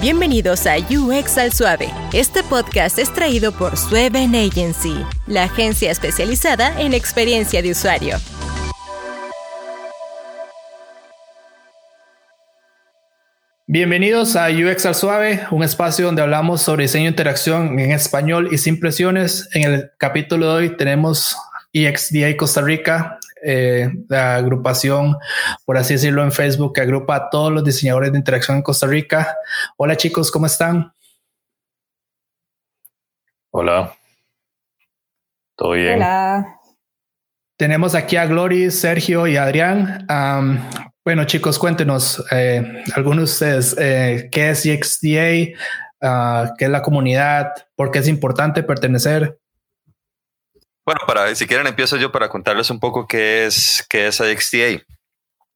Bienvenidos a UX al Suave. Este podcast es traído por Sueven Agency, la agencia especializada en experiencia de usuario. Bienvenidos a UX al Suave, un espacio donde hablamos sobre diseño de interacción en español y sin presiones. En el capítulo de hoy tenemos EXDA Costa Rica, eh, la agrupación, por así decirlo, en Facebook que agrupa a todos los diseñadores de interacción en Costa Rica. Hola chicos, ¿cómo están? Hola. ¿Todo bien? Hola. Tenemos aquí a Glory, Sergio y Adrián. bueno, chicos, cuéntenos, eh, algunos de ustedes, eh, ¿qué es EXDA? Ah, ¿Qué es la comunidad? ¿Por qué es importante pertenecer? Bueno, para, si quieren empiezo yo para contarles un poco qué es, qué es IXTA.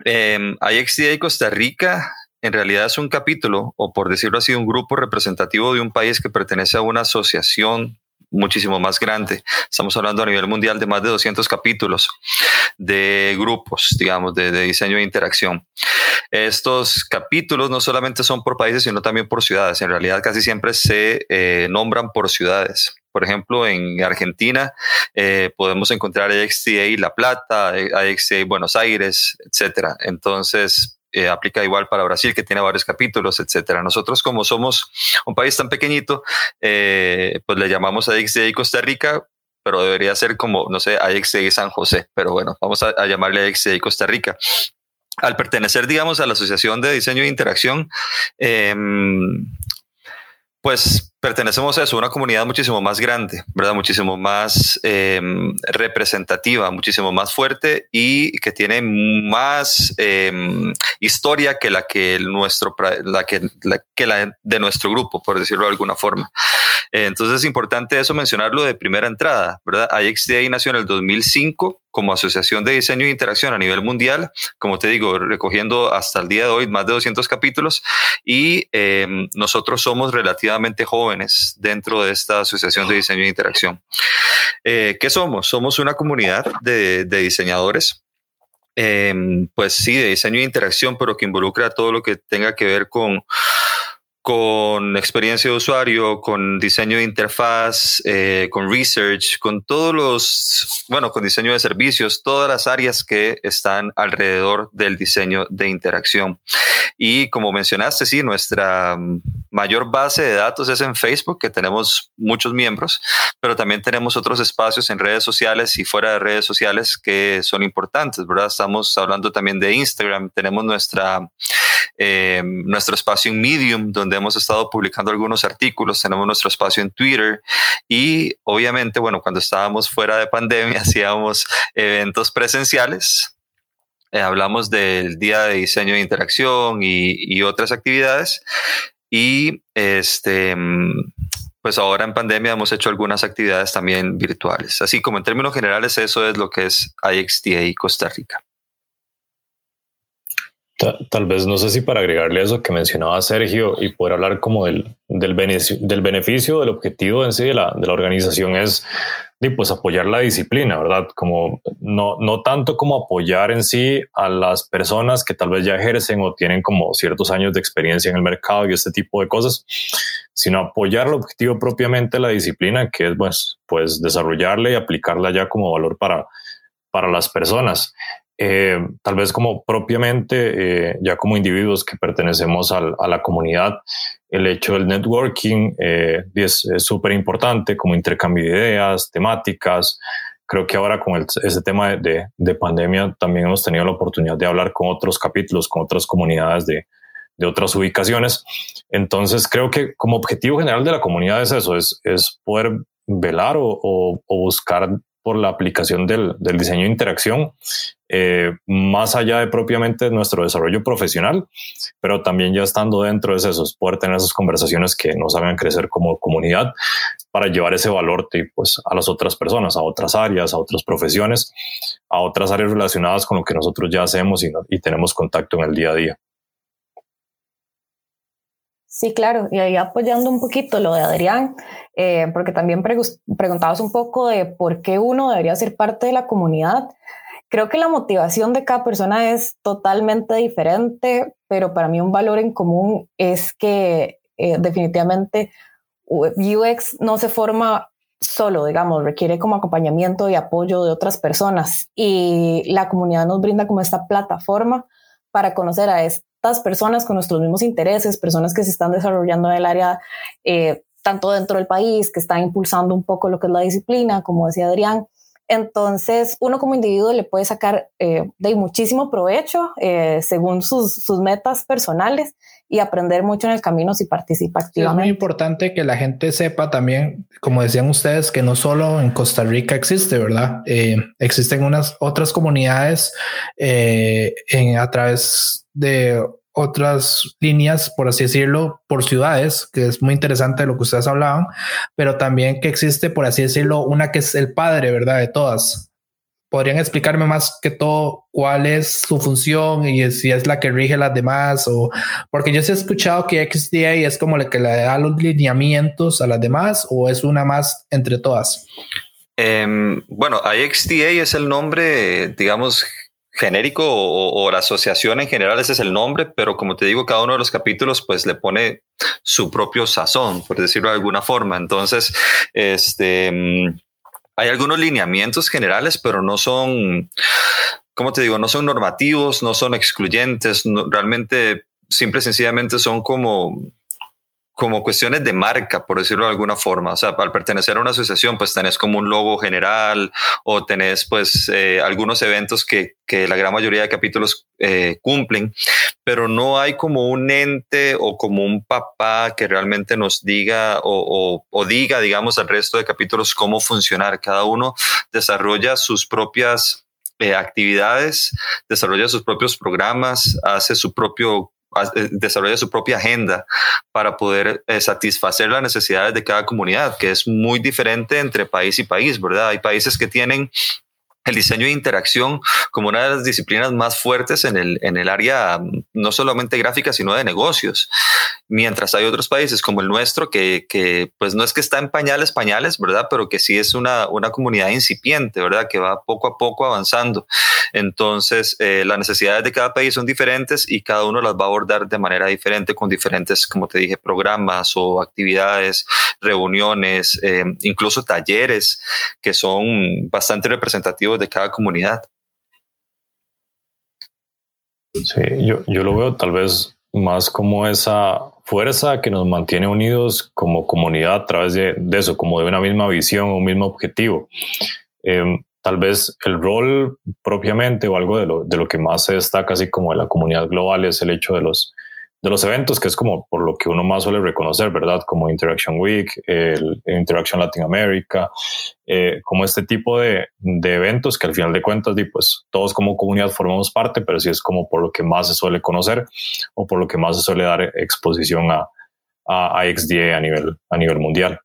Eh, IXTA Costa Rica en realidad es un capítulo, o por decirlo así, un grupo representativo de un país que pertenece a una asociación muchísimo más grande. Estamos hablando a nivel mundial de más de 200 capítulos de grupos, digamos, de, diseño e interacción. Estos capítulos no solamente son por países, sino también por ciudades. En realidad casi siempre se eh, nombran por ciudades. Por ejemplo, en Argentina eh, podemos encontrar AXTA La Plata, AXTA Buenos Aires, etcétera. Entonces, eh, aplica igual para Brasil, que tiene varios capítulos, etcétera. Nosotros, como somos un país tan pequeñito, eh, pues le llamamos AXTA Costa Rica, pero debería ser como, no sé, AXTA San José. Pero bueno, vamos a, llamarle AXTA Costa Rica al pertenecer, digamos, a la Asociación de Diseño e Interacción, em, pues pertenecemos a eso, una comunidad muchísimo más grande, ¿verdad? Muchísimo más em, representativa, muchísimo más fuerte y que tiene más em, historia que la que nuestro, la que, que la de nuestro grupo, por decirlo de alguna forma. Entonces es importante eso mencionarlo de primera entrada, ¿verdad? IXDA nació en el 2005 como Asociación de Diseño e Interacción a nivel mundial, como te digo, recogiendo hasta el día de hoy más de 200 capítulos y em, nosotros somos relativamente jóvenes dentro de esta Asociación de Diseño e Interacción. Eh, ¿Qué somos? Somos una comunidad de, diseñadores. Em, pues sí, de diseño e interacción, pero que involucra todo lo que tenga que ver con con experiencia de usuario, con diseño de interfaz, eh, con research, con todos los, bueno, con diseño de servicios, todas las áreas que están alrededor del diseño de interacción. Y como mencionaste, sí, nuestra mayor base de datos es en Facebook, que tenemos muchos miembros, pero también tenemos otros espacios en redes sociales y fuera de redes sociales que son importantes, ¿verdad? Estamos hablando también de Instagram, tenemos nuestra, eh, nuestro espacio en Medium, donde hemos estado publicando algunos artículos, tenemos nuestro espacio en Twitter y obviamente, bueno, cuando estábamos fuera de pandemia hacíamos eventos presenciales. Eh, hablamos del Día de Diseño de Interacción y, otras actividades. Y este, pues ahora en pandemia hemos hecho algunas actividades también virtuales. Así como en términos generales, eso es lo que es IXDA Costa Rica. Tal, vez, no sé si para agregarle eso que mencionaba Sergio y poder hablar como del, del, beneficio, del beneficio, del objetivo en sí de la, de la organización es pues apoyar la disciplina, ¿verdad? Como no, no tanto como apoyar en sí a las personas que tal vez ya ejercen o tienen como ciertos años de experiencia en el mercado y este tipo de cosas, sino apoyar el objetivo propiamente de la disciplina, que es pues, pues desarrollarla y aplicarla ya como valor para, para las personas. Eh, tal vez como propiamente, eh, ya como individuos que pertenecemos a la comunidad, el hecho del networking eh, es súper importante, como intercambio de ideas, temáticas. Creo que ahora con ese tema de, de, pandemia también hemos tenido la oportunidad de hablar con otros capítulos, con otras comunidades de, de otras ubicaciones. Entonces creo que como objetivo general de la comunidad es eso, es, es poder velar o, o, o buscar por la aplicación del, del diseño de interacción, eh, más allá de propiamente nuestro desarrollo profesional, pero también ya estando dentro de eso, es poder tener esas conversaciones que nos hagan crecer como comunidad para llevar ese valor pues, a las otras personas, a otras áreas, a otras profesiones, a otras áreas relacionadas con lo que nosotros ya hacemos y, y tenemos contacto en el día a día. Sí, claro, y ahí apoyando un poquito lo de Adrián, eh, porque también preguntabas un poco de por qué uno debería ser parte de la comunidad. Creo que la motivación de cada persona es totalmente diferente, pero para mí un valor en común es que eh, definitivamente UX no se forma solo, digamos, requiere como acompañamiento y apoyo de otras personas y la comunidad nos brinda como esta plataforma para conocer a estas personas con nuestros mismos intereses, personas que se están desarrollando en el área eh, tanto dentro del país, que están impulsando un poco lo que es la disciplina, como decía Adrián. Entonces, uno como individuo le puede sacar eh, de muchísimo provecho eh, según sus, sus metas personales y aprender mucho en el camino si participa activamente. es muy importante que la gente sepa también, como decían ustedes, que no solo en Costa Rica existe, ¿verdad? Eh, existen unas otras comunidades eh, en, a través de otras líneas, por así decirlo, por ciudades, que es muy interesante lo que ustedes hablaban, pero también que existe, por así decirlo, una que es el padre, ¿verdad? De todas, podrían explicarme más que todo cuál es su función y si es la que rige las demás o porque yo sí he escuchado que XDA es como la que le da los lineamientos a las demás o es una más entre todas. Em, bueno, IXDA es el nombre, digamos, genérico o, la asociación en general, ese es el nombre, pero como te digo, cada uno de los capítulos pues le pone su propio sazón, por decirlo de alguna forma. Entonces, este hay algunos lineamientos generales, pero no son, ¿cómo te digo? No son normativos, no son excluyentes, realmente, simple y sencillamente son como como cuestiones de marca, por decirlo de alguna forma. O sea, al pertenecer a una asociación, pues tenés como un logo general o tenés pues eh, algunos eventos que, que, la gran mayoría de capítulos eh, cumplen, pero no hay como un ente o como un papá que realmente nos diga o, o, o diga, digamos, al resto de capítulos cómo funcionar. Cada uno desarrolla sus propias eh, actividades, desarrolla sus propios programas, hace su propio desarrolla su propia agenda para poder eh, satisfacer las necesidades de cada comunidad, que es muy diferente entre país y país, ¿verdad? Hay países que tienen el diseño de interacción como una de las disciplinas más fuertes en el, en el área no solamente gráfica, sino de negocios. Mientras hay otros países como el nuestro que, que pues no es que está en pañales, pañales, ¿verdad? Pero que sí es una, una comunidad incipiente, ¿verdad? Que va poco a poco avanzando. Entonces, eh, las necesidades de cada país son diferentes y cada uno las va a abordar de manera diferente con diferentes, como te dije, programas o actividades, reuniones, eh, incluso talleres que son bastante representativos de cada comunidad. Sí, yo, yo lo veo tal vez más como esa fuerza que nos mantiene unidos como comunidad a través de, eso, como de una misma visión, un mismo objetivo. Em, tal vez el rol propiamente o algo de lo, de lo que más se destaca, así como en la comunidad global, es el hecho de los, de los eventos, que es como por lo que uno más suele reconocer, ¿verdad? Como Interaction Week, el Interaction Latin America, eh, como este tipo de, de, eventos que al final de cuentas, pues todos como comunidad formamos parte, pero sí es como por lo que más se suele conocer o por lo que más se suele dar exposición a, a, a XDA a nivel, a nivel mundial.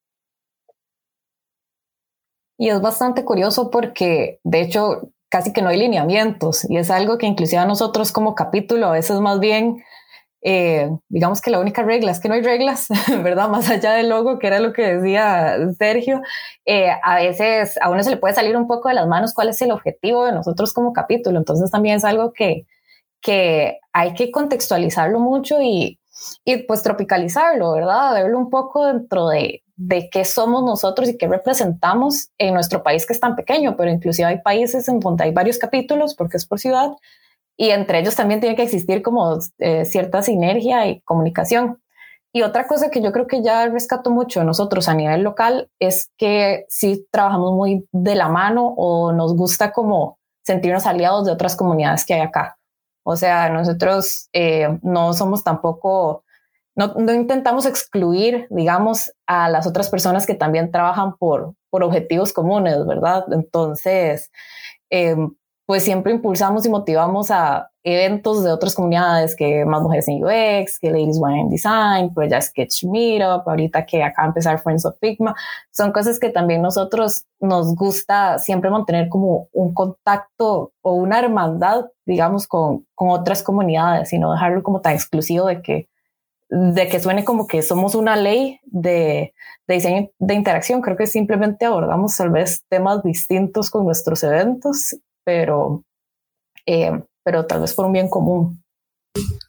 Y es bastante curioso porque, de hecho, casi que no hay lineamientos y es algo que inclusive a nosotros como capítulo a veces más bien eh, digamos que la única regla es que no hay reglas, ¿verdad? Más allá del logo, que era lo que decía Sergio, eh, a veces a uno se le puede salir un poco de las manos cuál es el objetivo de nosotros como capítulo. Entonces también es algo que, que hay que contextualizarlo mucho y, y pues tropicalizarlo, ¿verdad? Verlo un poco dentro de, de qué somos nosotros y qué representamos en nuestro país que es tan pequeño, pero inclusive hay países en donde hay varios capítulos porque es por ciudad y entre ellos también tiene que existir como eh, cierta sinergia y comunicación. Y otra cosa que yo creo que ya rescato mucho nosotros a nivel local es que sí trabajamos muy de la mano o nos gusta como sentirnos aliados de otras comunidades que hay acá. O sea, nosotros eh, no somos tampoco, no, no, intentamos excluir, digamos, a las otras personas que también trabajan por, por objetivos comunes, ¿verdad? Entonces, eh, pues siempre impulsamos y motivamos a eventos de otras comunidades, que más mujeres en UX, que Ladies One in Design, pues ya Sketch Meetup, ahorita que acá empezar Friends of Figma, son cosas que también nosotros nos gusta siempre mantener como un contacto o una hermandad, digamos, con, con otras comunidades y no dejarlo como tan exclusivo de que de que suene como que somos una ley de, de diseño de interacción. Creo que simplemente abordamos tal vez temas distintos con nuestros eventos pero, eh, pero tal vez por un bien común.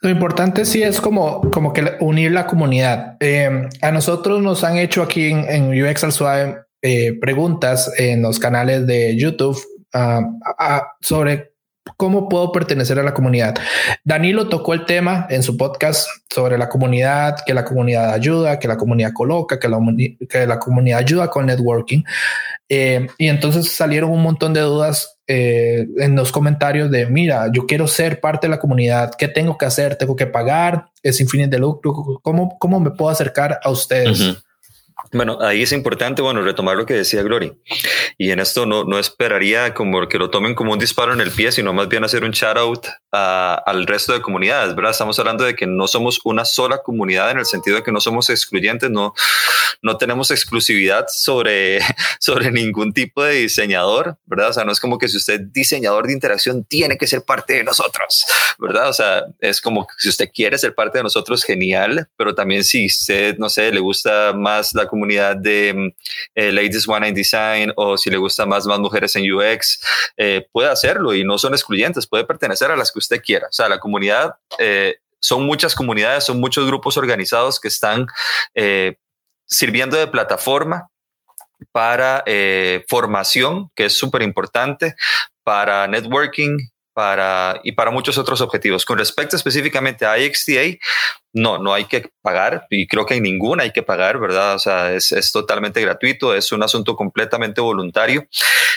Lo importante sí es como, como que unir la comunidad. Eh, a nosotros nos han hecho aquí en, UX al Suave eh, preguntas en los canales de YouTube ah, ah, sobre cómo puedo pertenecer a la comunidad. Danilo tocó el tema en su podcast sobre la comunidad, que la comunidad ayuda, que la comunidad coloca, que la, que la comunidad ayuda con networking. Eh, y entonces salieron un montón de dudas eh, en los comentarios de, mira, yo quiero ser parte de la comunidad, ¿qué tengo que hacer? ¿Tengo que pagar? ¿Es sin fines de lucro? ¿Cómo, cómo me puedo acercar a ustedes? Bueno, ahí es importante, bueno, retomar lo que decía Glory. Y en esto no, no esperaría como que lo tomen como un disparo en el pie, sino más bien hacer un shout out al resto de comunidades, ¿verdad? Estamos hablando de que no somos una sola comunidad en el sentido de que no somos excluyentes, no, no tenemos exclusividad sobre, sobre ningún tipo de diseñador, ¿verdad? O sea, no es como que si usted es diseñador de interacción tiene que ser parte de nosotros, ¿verdad? O sea, es como que si usted quiere ser parte de nosotros, genial, pero también si usted, no sé, le gusta más la comunidad de mm, eh, Ladies One in Design o si le gusta más más mujeres en UX, eh, puede hacerlo y no son excluyentes, puede pertenecer a las que usted quiera. O sea, la comunidad eh, son muchas comunidades, son muchos grupos organizados que están sirviendo de plataforma para formación, que es súper importante, para networking, para, y para muchos otros objetivos. Con respecto específicamente a IXTA, no, no hay que pagar y creo que en ninguna hay que pagar, ¿verdad? O sea, es, es, totalmente gratuito, es un asunto completamente voluntario.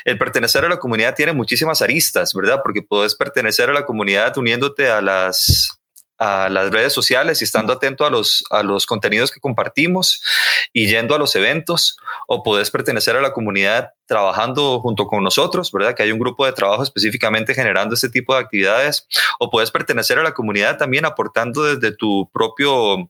El pertenecer a la comunidad tiene muchísimas aristas, ¿verdad? Porque puedes pertenecer a la comunidad uniéndote a las a las redes sociales y estando atento a los, a los contenidos que compartimos y yendo a los eventos o puedes pertenecer a la comunidad trabajando junto con nosotros, ¿verdad? Que hay un grupo de trabajo específicamente generando este tipo de actividades o puedes pertenecer a la comunidad también aportando desde tu propio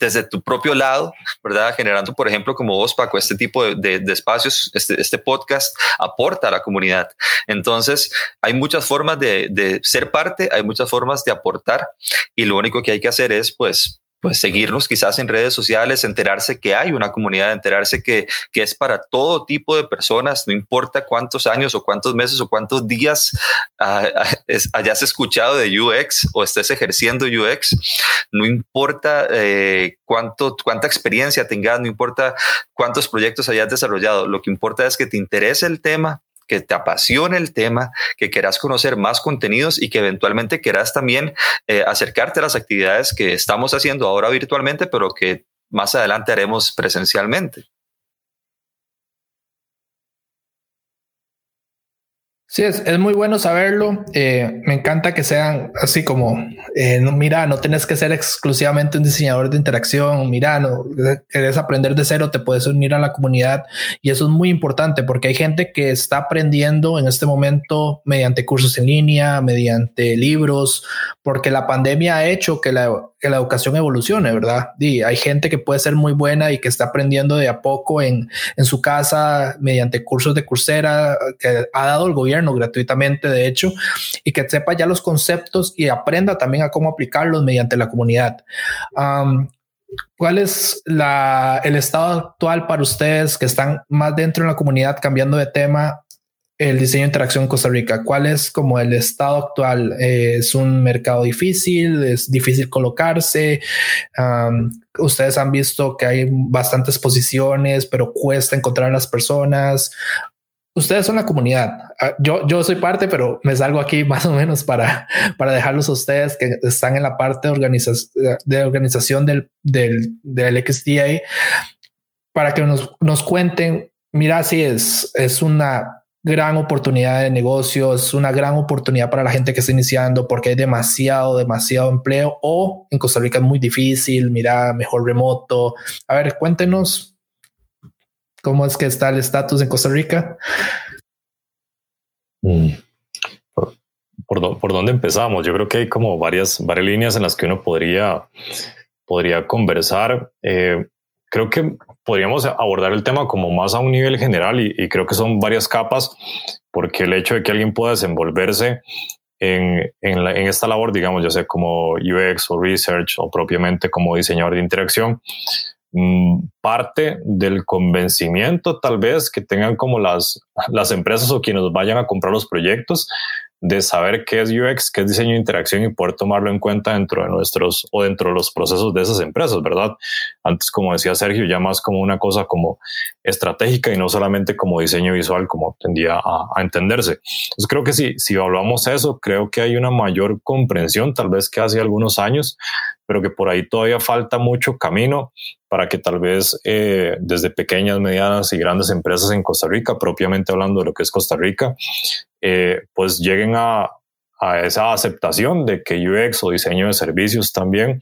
desde tu propio lado, ¿verdad? Generando, por ejemplo, como vos, Paco, este tipo de, espacios, este, este, podcast aporta a la comunidad. Entonces, hay muchas formas de, de ser parte, hay muchas formas de aportar y lo único que hay que hacer es, pues, pues seguirnos quizás en redes sociales, enterarse que hay una comunidad, enterarse que, que es para todo tipo de personas, no importa cuántos años o cuántos meses o cuántos días ah, ah, hayas escuchado de UX o estés ejerciendo UX, no importa eh, cuánto, cuánta experiencia tengas, no importa cuántos proyectos hayas desarrollado, lo que importa es que te interese el tema, que te apasione el tema, que quieras conocer más contenidos y que eventualmente quieras también eh, acercarte a las actividades que estamos haciendo ahora virtualmente, pero que más adelante haremos presencialmente. Sí, es, es, muy bueno saberlo. Eh, me encanta que sean así como, eh, no, mira, no tienes que ser exclusivamente un diseñador de interacción, mira, no querés aprender de cero, te puedes unir a la comunidad y eso es muy importante porque hay gente que está aprendiendo en este momento mediante cursos en línea, mediante libros, porque la pandemia ha hecho que la, que la educación evolucione, ¿verdad? Y hay gente que puede ser muy buena y que está aprendiendo de a poco en, en su casa mediante cursos de Coursera que ha dado el gobierno gratuitamente, de hecho, y que sepa ya los conceptos y aprenda también a cómo aplicarlos mediante la comunidad. ¿Cuál es la, el estado actual para ustedes que están más dentro de la comunidad cambiando de tema? El diseño de interacción en Costa Rica, ¿cuál es como el estado actual? ¿Es un mercado difícil? ¿Es difícil colocarse? ustedes han visto que hay bastantes posiciones, pero cuesta encontrar a las personas ustedes son la comunidad. Ah, yo, yo soy parte, pero me salgo aquí más o menos para, para dejarlos a ustedes que están en la parte de, organización, de organización del, del, del XDA para que nos, nos cuenten, mira, si es, es una gran oportunidad de negocio, es una gran oportunidad para la gente que está iniciando porque hay demasiado, demasiado empleo o en Costa Rica es muy difícil, mira, mejor remoto. A ver, cuéntenos ¿Cómo es que está el estatus en Costa Rica? Mm. ¿Por, dónde empezamos? Yo creo que hay como varias, varias líneas en las que uno podría, podría conversar. Eh, creo que podríamos abordar el tema como más a un nivel general y, creo que son varias capas, porque el hecho de que alguien pueda desenvolverse en, en, esta labor, digamos, ya sea como UX o research o propiamente como diseñador de interacción, Mm, parte del convencimiento tal vez que tengan como las, las empresas o quienes vayan a comprar los proyectos de saber qué es UX, qué es diseño de interacción y poder tomarlo en cuenta dentro de nuestros o dentro de los procesos de esas empresas, ¿verdad? Antes, como decía Sergio, ya más como una cosa como estratégica y no solamente como diseño visual, como tendía a, entenderse. Entonces creo que si, si evaluamos eso, creo que hay una mayor comprensión, tal vez que hace algunos años, pero que por ahí todavía falta mucho camino para que tal vez eh, desde pequeñas, medianas y grandes empresas en Costa Rica, propiamente hablando de lo que es Costa Rica, eh, pues lleguen a, a esa aceptación de que UX o diseño de servicios también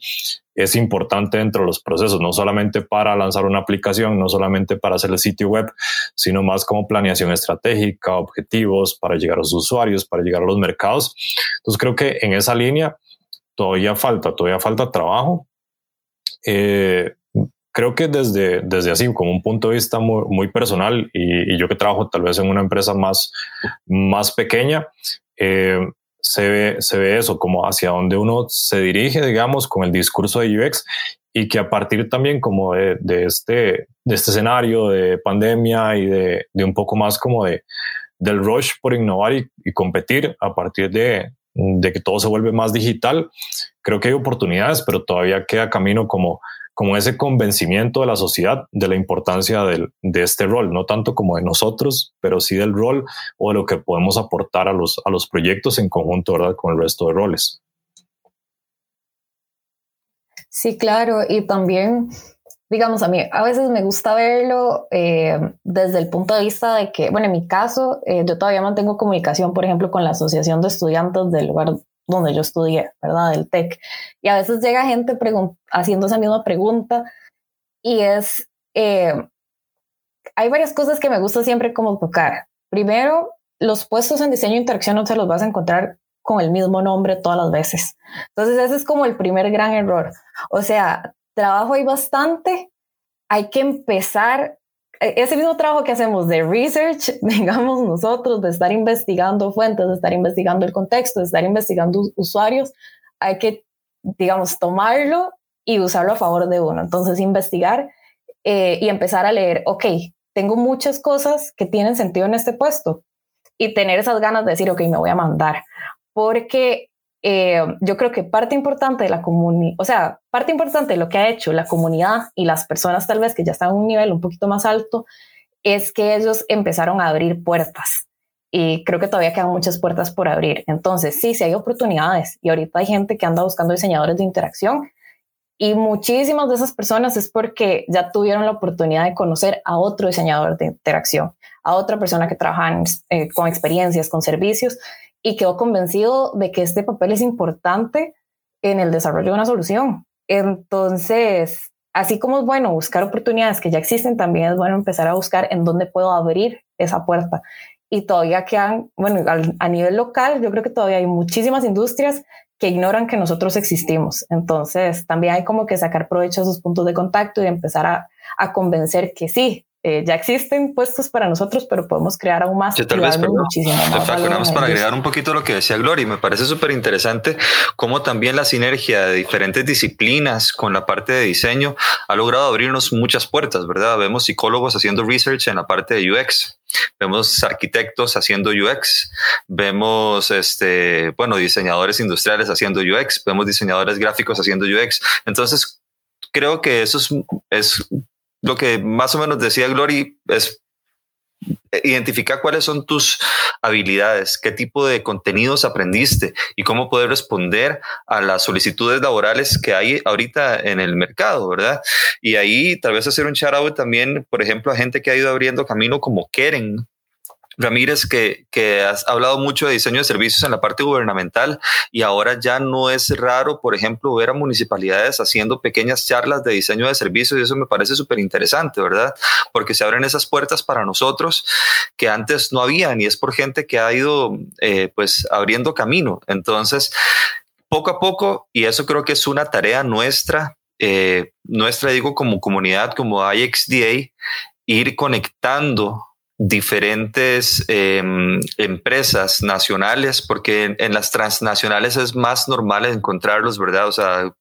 es importante dentro de los procesos, no solamente para lanzar una aplicación, no solamente para hacer el sitio web, sino más como planeación estratégica, objetivos para llegar a los usuarios, para llegar a los mercados. Entonces creo que en esa línea todavía falta, todavía falta trabajo. Eh, creo que desde, desde así, como un punto de vista muy, muy personal, y, yo que trabajo tal vez en una empresa más, más pequeña, eh, se, ve, se ve eso, como hacia donde uno se dirige, digamos, con el discurso de UX, y que a partir también como de, de este, de este escenario de pandemia y de, de un poco más como de, del rush por innovar y, y competir a partir de, de que todo se vuelve más digital, creo que hay oportunidades, pero todavía queda camino como, como ese convencimiento de la sociedad de la importancia del, de este rol, no tanto como de nosotros, pero sí del rol o de lo que podemos aportar a los, a los proyectos en conjunto ¿verdad? con el resto de roles. Sí, claro, y también digamos, a mí a veces me gusta verlo eh, desde el punto de vista de que, bueno, en mi caso, eh, yo todavía mantengo comunicación, por ejemplo, con la Asociación de Estudiantes del lugar donde yo estudié, ¿verdad? Del TEC. Y a veces llega gente haciendo esa misma pregunta y es, eh, hay varias cosas que me gusta siempre como tocar. Primero, los puestos en diseño e interacción no se los vas a encontrar con el mismo nombre todas las veces. Entonces ese es como el primer gran error. O sea, trabajo hay bastante, hay que empezar e, ese mismo trabajo que hacemos de research, digamos nosotros, de estar investigando fuentes, de estar investigando el contexto, de estar investigando usuarios, hay que, digamos, tomarlo y usarlo a favor de uno. Entonces, investigar eh, y empezar a leer, ok, tengo muchas cosas que tienen sentido en este puesto y tener esas ganas de decir, ok, me voy a mandar. Porque eh, yo creo que parte importante de la comunidad, o sea, parte importante de lo que ha hecho la comunidad y las personas tal vez que ya están a un nivel un poquito más alto, es que ellos empezaron a abrir puertas. Y creo que todavía quedan muchas puertas por abrir. Entonces, sí, sí hay oportunidades. Y ahorita hay gente que anda buscando diseñadores de interacción. Y muchísimas de esas personas es porque ya tuvieron la oportunidad de conocer a otro diseñador de interacción, a otra persona que trabaja eh, con experiencias, con servicios y quedó convencido de que este papel es importante en el desarrollo de una solución. Entonces, así como es bueno buscar oportunidades que ya existen, también es bueno empezar a buscar en dónde puedo abrir esa puerta. Y todavía quedan, bueno, a nivel local, yo creo que todavía hay muchísimas industrias que ignoran que nosotros existimos. Entonces, también hay como que sacar provecho de esos puntos de contacto y empezar a, a convencer que sí, eh, ya existen puestos para nosotros, pero podemos crear aún más. tal vez, muchísimo más para agregar un poquito lo que decía Gloria, me parece súper interesante cómo también la sinergia de diferentes disciplinas con la parte de diseño ha logrado abrirnos muchas puertas, ¿verdad? Vemos psicólogos haciendo research en la parte de UX, vemos arquitectos haciendo UX, vemos, este, bueno, diseñadores industriales haciendo UX, vemos diseñadores gráficos haciendo UX. Entonces, creo que eso es, es lo que más o menos decía Glory es identificar cuáles son tus habilidades, qué tipo de contenidos aprendiste y cómo poder responder a las solicitudes laborales que hay ahorita en el mercado, ¿verdad? Y ahí tal vez hacer un shout out también, por ejemplo, a gente que ha ido abriendo camino como Keren, Ramírez, que, que, has hablado mucho de diseño de servicios en la parte gubernamental y ahora ya no es raro, por ejemplo, ver a municipalidades haciendo pequeñas charlas de diseño de servicios y eso me parece súper interesante, ¿verdad? Porque se abren esas puertas para nosotros que antes no habían y es por gente que ha ido eh, pues abriendo camino. Entonces, poco a poco, y eso creo que es una tarea nuestra, eh, nuestra digo como comunidad, como IXDA, ir conectando diferentes em, empresas nacionales, porque en, las transnacionales es más normal encontrarlos, ¿verdad? O sea,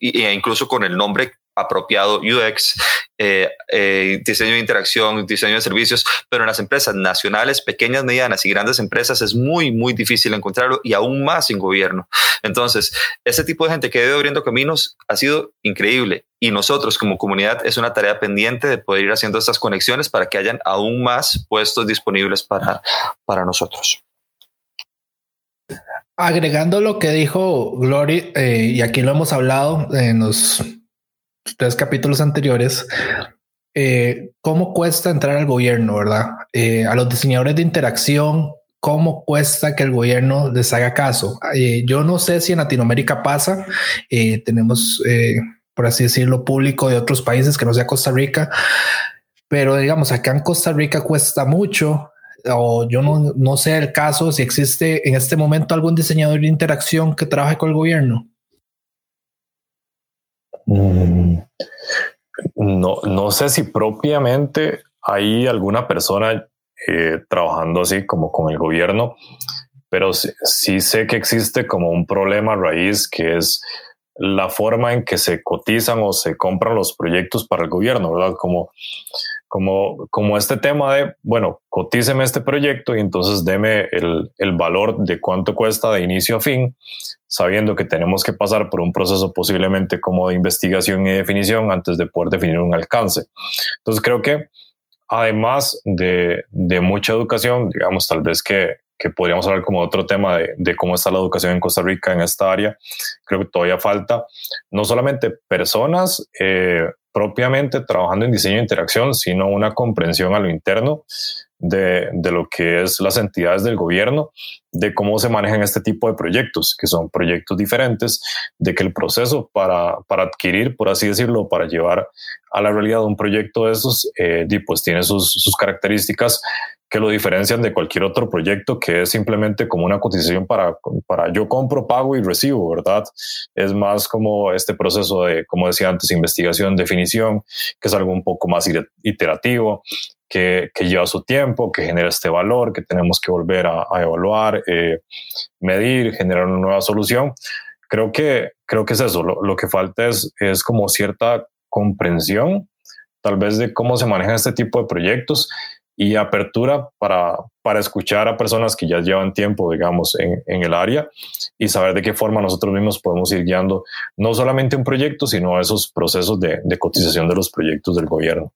e incluso con el nombre apropiado UX eh, eh, diseño de interacción, diseño de servicios, pero en las empresas nacionales, pequeñas, medianas y grandes empresas es muy, muy difícil encontrarlo y aún más en gobierno. Entonces, ese tipo de gente que ido abriendo caminos ha sido increíble y nosotros como comunidad es una tarea pendiente de poder ir haciendo estas conexiones para que hayan aún más puestos disponibles para, para nosotros. Agregando lo que dijo Glory, eh, y aquí lo hemos hablado en los tres capítulos anteriores, eh, cómo cuesta entrar al gobierno, ¿verdad? Eh, a los diseñadores de interacción, cómo cuesta que el gobierno les haga caso. yo no sé si en Latinoamérica pasa, tenemos, por así decirlo, público de otros países que no sea Costa Rica, pero digamos, acá en Costa Rica cuesta mucho o yo no, no sé el caso, si existe en este momento algún diseñador de interacción que trabaje con el gobierno. Mm, no, no sé si propiamente hay alguna persona eh, trabajando así como con el gobierno, pero sí, sí, sé que existe como un problema raíz que es la forma en que se cotizan o se compran los proyectos para el gobierno, ¿verdad? Como como, como este tema de, bueno, cotíceme este proyecto y entonces deme el, el, valor de cuánto cuesta de inicio a fin, sabiendo que tenemos que pasar por un proceso posiblemente como de investigación y definición antes de poder definir un alcance. Entonces creo que además de, de mucha educación, digamos, tal vez que, que podríamos hablar como otro tema de, de, cómo está la educación en Costa Rica en esta área. Creo que todavía falta no solamente personas eh, propiamente trabajando en diseño de interacción, sino una comprensión a lo interno de, de, lo que es las entidades del gobierno, de cómo se manejan este tipo de proyectos, que son proyectos diferentes, de que el proceso para, para adquirir, por así decirlo, para llevar a la realidad un proyecto de esos, eh, pues tiene sus, sus características que lo diferencian de cualquier otro proyecto que es simplemente como una cotización para, para yo compro, pago y recibo, ¿verdad? Es más como este proceso de, como decía antes, investigación, definición, que es algo un poco más iterativo, que, que lleva su tiempo, que genera este valor, que tenemos que volver a, evaluar, eh, medir, generar una nueva solución. Creo que, creo que es eso, lo, lo que falta es, es como cierta comprensión tal vez de cómo se manejan este tipo de proyectos y apertura para, para escuchar a personas que ya llevan tiempo, digamos, en, en, el área y saber de qué forma nosotros mismos podemos ir guiando no solamente un proyecto, sino esos procesos de, de cotización de los proyectos del gobierno.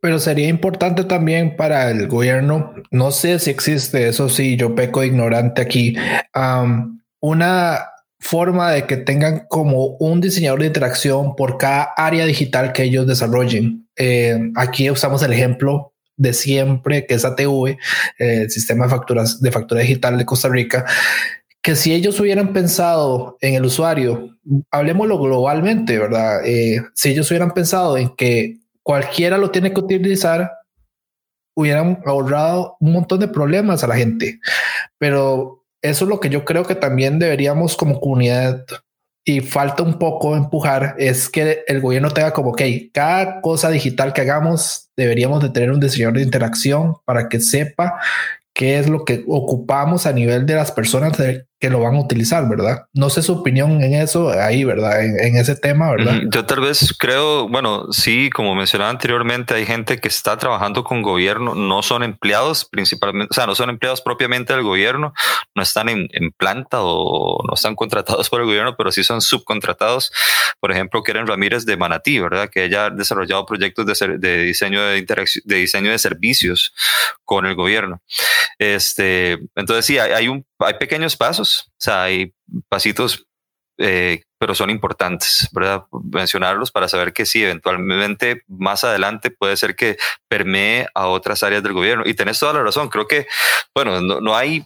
Pero sería importante también para el gobierno, no sé si existe, eso sí, yo peco ignorante aquí, um, una forma de que tengan como un diseñador de interacción por cada área digital que ellos desarrollen. Eh, aquí usamos el ejemplo de siempre, que es ATV, eh, el sistema de facturas de factura digital de Costa Rica, que si ellos hubieran pensado en el usuario, hablemoslo globalmente, ¿verdad? Eh, si ellos hubieran pensado en que cualquiera lo tiene que utilizar, hubieran ahorrado un montón de problemas a la gente. Pero eso es lo que yo creo que también deberíamos como comunidad y falta un poco empujar es que el gobierno tenga como, ok, cada cosa digital que hagamos deberíamos de tener un diseñador de interacción para que sepa qué es lo que ocupamos a nivel de las personas que lo van a utilizar, ¿verdad? No sé su opinión en eso, ahí, ¿verdad? En, ese tema, ¿verdad? Yo tal vez creo, bueno, sí, como mencionaba anteriormente, hay gente que está trabajando con gobierno, no son empleados principalmente, o sea, no son empleados propiamente del gobierno, no están en, planta o no están contratados por el gobierno, pero sí son subcontratados. Por ejemplo, Keren Ramírez de Manatí, ¿verdad? Que ella ha desarrollado proyectos de, diseño de, interacción, de diseño de servicios con el gobierno. Este, entonces sí, hay, un, hay pequeños pasos, o sea, hay pasitos, eh, pero son importantes, ¿verdad? Mencionarlos para saber que sí, eventualmente más adelante puede ser que permee a otras áreas del gobierno. Y tenés toda la razón, creo que, bueno, no, no hay,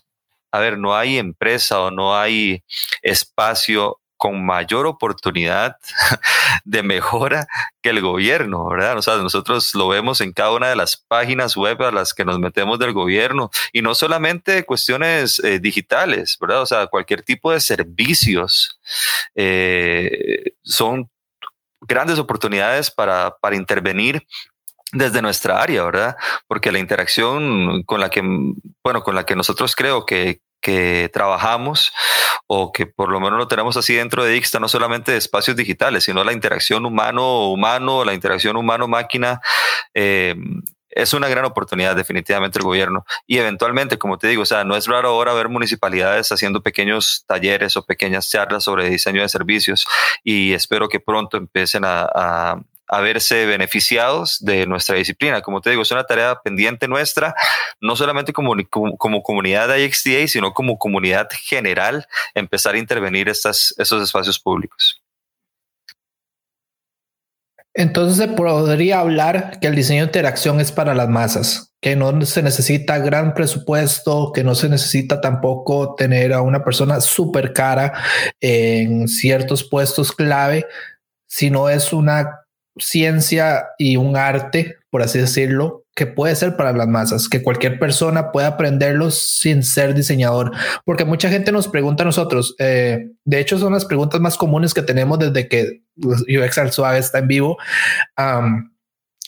a ver, no hay empresa o no hay espacio con mayor oportunidad de mejora que el gobierno, ¿verdad? O sea, nosotros lo vemos en cada una de las páginas web a las que nos metemos del gobierno y no solamente cuestiones eh, digitales, ¿verdad? O sea, cualquier tipo de servicios eh, son grandes oportunidades para, para intervenir desde nuestra área, ¿verdad? Porque la interacción con la que, bueno, con la que nosotros creo que, que trabajamos o que por lo menos lo tenemos así dentro de Dixta, no solamente de espacios digitales, sino la interacción humano-humano, la interacción humano-máquina. Eh, es una gran oportunidad definitivamente el gobierno y eventualmente, como te digo, o sea, no es raro ahora ver municipalidades haciendo pequeños talleres o pequeñas charlas sobre diseño de servicios y espero que pronto empiecen a verse beneficiados de nuestra disciplina. Como te digo, es una tarea pendiente nuestra, no solamente como, como, comunidad de IXDA, sino como comunidad general, empezar a intervenir estas, estos espacios públicos. Entonces se podría hablar que el diseño de interacción es para las masas, que no se necesita gran presupuesto, que no se necesita tampoco tener a una persona súper cara en ciertos puestos clave, sino es una ciencia y un arte, por así decirlo, que puede ser para las masas, que cualquier persona pueda aprenderlo sin ser diseñador, porque mucha gente nos pregunta a nosotros, eh, de hecho son las preguntas más comunes que tenemos desde que UX al Suave está en vivo.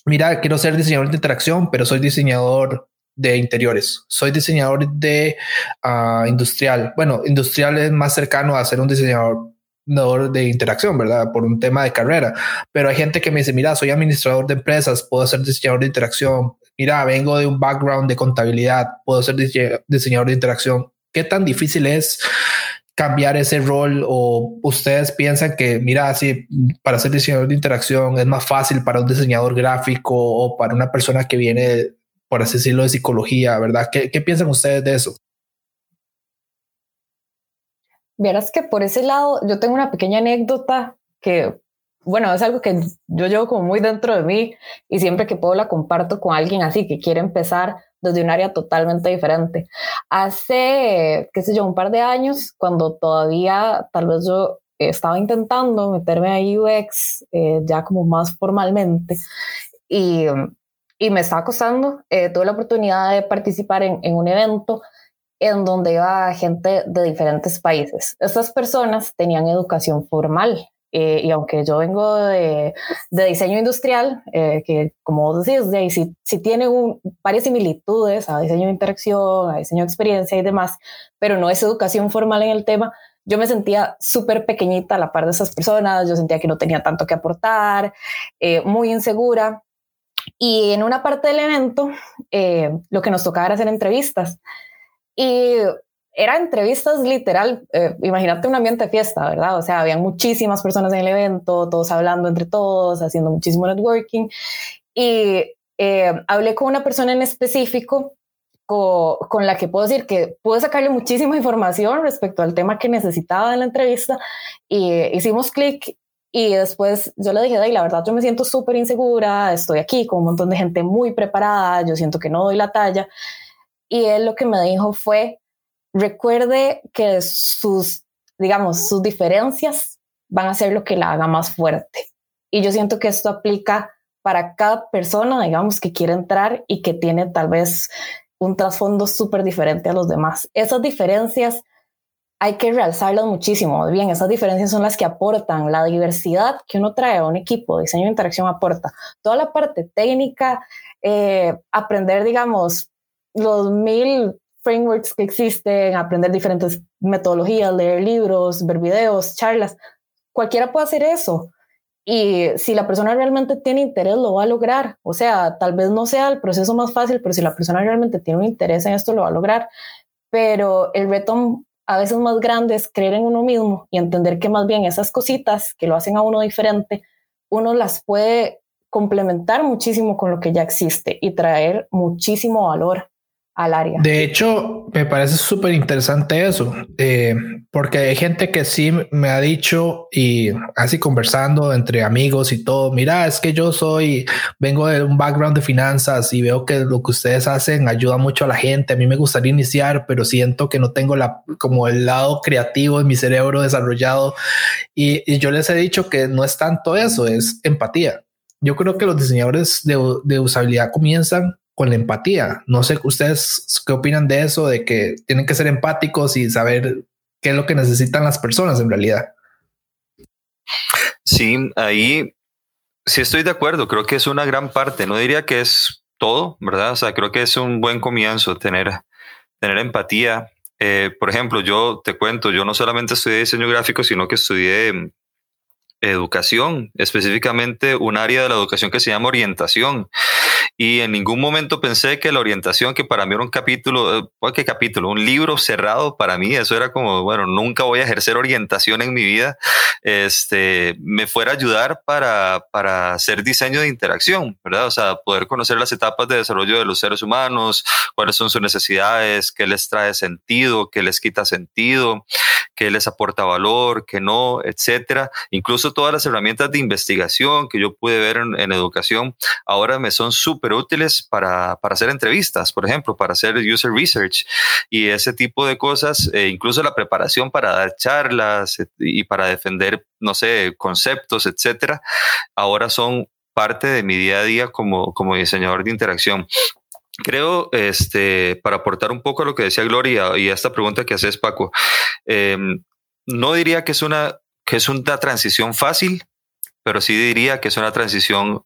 mira, quiero ser diseñador de interacción, pero soy diseñador de interiores. Soy diseñador de ah, industrial. Bueno, industrial es más cercano a ser un diseñador de interacción, ¿verdad? Por un tema de carrera. Pero hay gente que me dice, mira, soy administrador de empresas, puedo ser diseñador de interacción. Mira, vengo de un background de contabilidad, puedo ser diseñador de interacción. ¿Qué tan difícil es cambiar ese rol o ustedes piensan que, mira, si para ser diseñador de interacción es más fácil para un diseñador gráfico o para una persona que viene, por así decirlo, de psicología, ¿verdad? ¿Qué, qué piensan ustedes de eso? Vieras que por ese lado yo tengo una pequeña anécdota que, bueno, es algo que yo llevo como muy dentro de mí y siempre que puedo la comparto con alguien así que quiere empezar desde un área totalmente diferente. Hace, qué sé yo, un par de años, cuando todavía tal vez yo estaba intentando meterme a UX eh, ya como más formalmente y, y me estaba costando, eh, tuve la oportunidad de participar en, en un evento en donde iba gente de diferentes países. Estas personas tenían educación formal eh, y aunque yo vengo de, diseño industrial, eh, que como vos decís, de ahí sí, tiene varias similitudes a diseño de interacción, a diseño de experiencia y demás, pero no es educación formal en el tema, yo me sentía súper pequeñita a la par de esas personas, yo sentía que no tenía tanto que aportar, eh, muy insegura. Y en una parte del evento, lo que nos tocaba era hacer entrevistas. Y eran entrevistas literal, eh, imagínate un ambiente de fiesta, ¿verdad? O sea, habían muchísimas personas en el evento, todos hablando entre todos, haciendo muchísimo networking. Y eh, hablé con una persona en específico con, la que puedo decir que pude sacarle muchísima información respecto al tema que necesitaba en la entrevista y hicimos clic y después yo le dije, Day, la verdad yo me siento súper insegura, estoy aquí con un montón de gente muy preparada, yo siento que no doy la talla y él lo que me dijo fue, recuerde que sus, digamos, sus diferencias van a ser lo que la haga más fuerte. Y yo siento que esto aplica para cada persona, digamos, que quiere entrar y que tiene tal vez un trasfondo súper diferente a los demás. Esas diferencias hay que realzarlas muchísimo. Bien, esas diferencias son las que aportan la diversidad que uno trae a un equipo. Diseño de interacción aporta toda la parte técnica, eh, aprender, digamos, los mil frameworks que existen, aprender diferentes metodologías, leer libros, ver videos, charlas. Cualquiera puede hacer eso. Y si la persona realmente tiene interés, lo va a lograr. O sea, tal vez no sea el proceso más fácil, pero si la persona realmente tiene un interés en esto, lo va a lograr. Pero el reto a veces más grande es creer en uno mismo y entender que más bien esas cositas que lo hacen a uno diferente, uno las puede complementar muchísimo con lo que ya existe y traer muchísimo valor al área. De hecho, me parece súper interesante eso, eh, porque hay gente que sí me ha dicho y así conversando entre amigos y todo, mira, es que yo soy, vengo de un background de finanzas y veo que lo que ustedes hacen ayuda mucho a la gente, a mí me gustaría iniciar, pero siento que no tengo la, como el lado creativo de mi cerebro desarrollado y, yo les he dicho que no es tanto eso, es empatía. Yo creo que los diseñadores de usabilidad comienzan con la empatía. No sé ustedes qué opinan de eso, de que tienen que ser empáticos y saber qué es lo que necesitan las personas en realidad. Sí, ahí sí estoy de acuerdo. Creo que es una gran parte. No diría que es todo, ¿verdad? O sea, creo que es un buen comienzo tener, tener empatía. Eh, por ejemplo, yo te cuento, yo no solamente estudié diseño gráfico, sino que estudié educación, específicamente un área de la educación que se llama orientación. Y en ningún momento pensé que la orientación, que para mí era un capítulo, eh, ¿qué capítulo? Un libro cerrado para mí, eso era como, bueno, nunca voy a ejercer orientación en mi vida, este, me fuera a ayudar para, para hacer diseño de interacción, ¿verdad? O sea, poder conocer las etapas de desarrollo de los seres humanos, cuáles son sus necesidades, qué les trae sentido, qué les quita sentido, qué les aporta valor, qué no, etcétera. Incluso todas las herramientas de investigación que yo pude ver en, educación ahora me son súper útiles para, para, hacer entrevistas, por ejemplo, para hacer user research y ese tipo de cosas, e incluso la preparación para dar charlas y para defender, no sé, conceptos, etcétera, ahora son parte de mi día a día como, como diseñador de interacción. Creo, este, para aportar un poco a lo que decía Gloria y a esta pregunta que haces, Paco, em, no diría que es una que es una transición fácil, pero sí diría que es una transición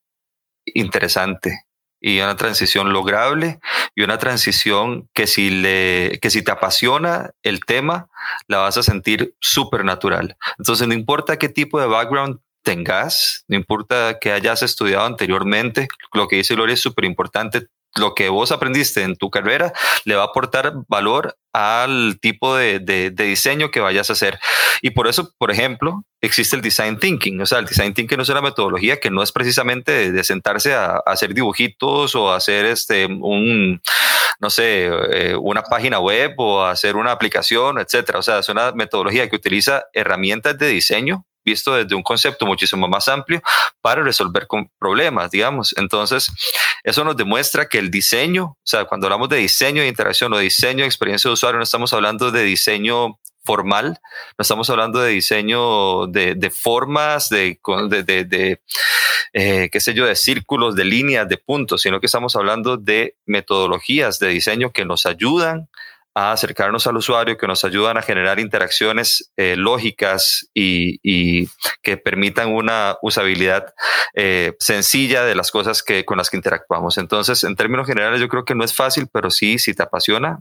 interesante y una transición lograble y una transición que si le que si te apasiona el tema la vas a sentir súper natural. Entonces no importa qué tipo de background tengas, no importa que hayas estudiado anteriormente, lo que dice Gloria es súper importante, lo que vos aprendiste en tu carrera le va a aportar valor al tipo de, de, diseño que vayas a hacer. Y por eso, por ejemplo, existe el design thinking. O sea, el design thinking es una metodología que no es precisamente de, sentarse a, hacer dibujitos o hacer este, un, no sé, eh, una página web o hacer una aplicación, etcétera. O sea, es una metodología que utiliza herramientas de diseño visto desde un concepto muchísimo más amplio para resolver problemas, digamos. Entonces, eso nos demuestra que el diseño, o sea, cuando hablamos de diseño de interacción o diseño de experiencia de usuario, no estamos hablando de diseño formal, no estamos hablando de diseño de, formas, de, de, de eh, qué sé yo, de círculos, de líneas, de puntos, sino que estamos hablando de metodologías de diseño que nos ayudan a acercarnos al usuario, que nos ayudan a generar interacciones eh, lógicas y, que permitan una usabilidad eh, sencilla de las cosas que, con las que interactuamos. Entonces, en términos generales, yo creo que no es fácil, pero sí, si te apasiona,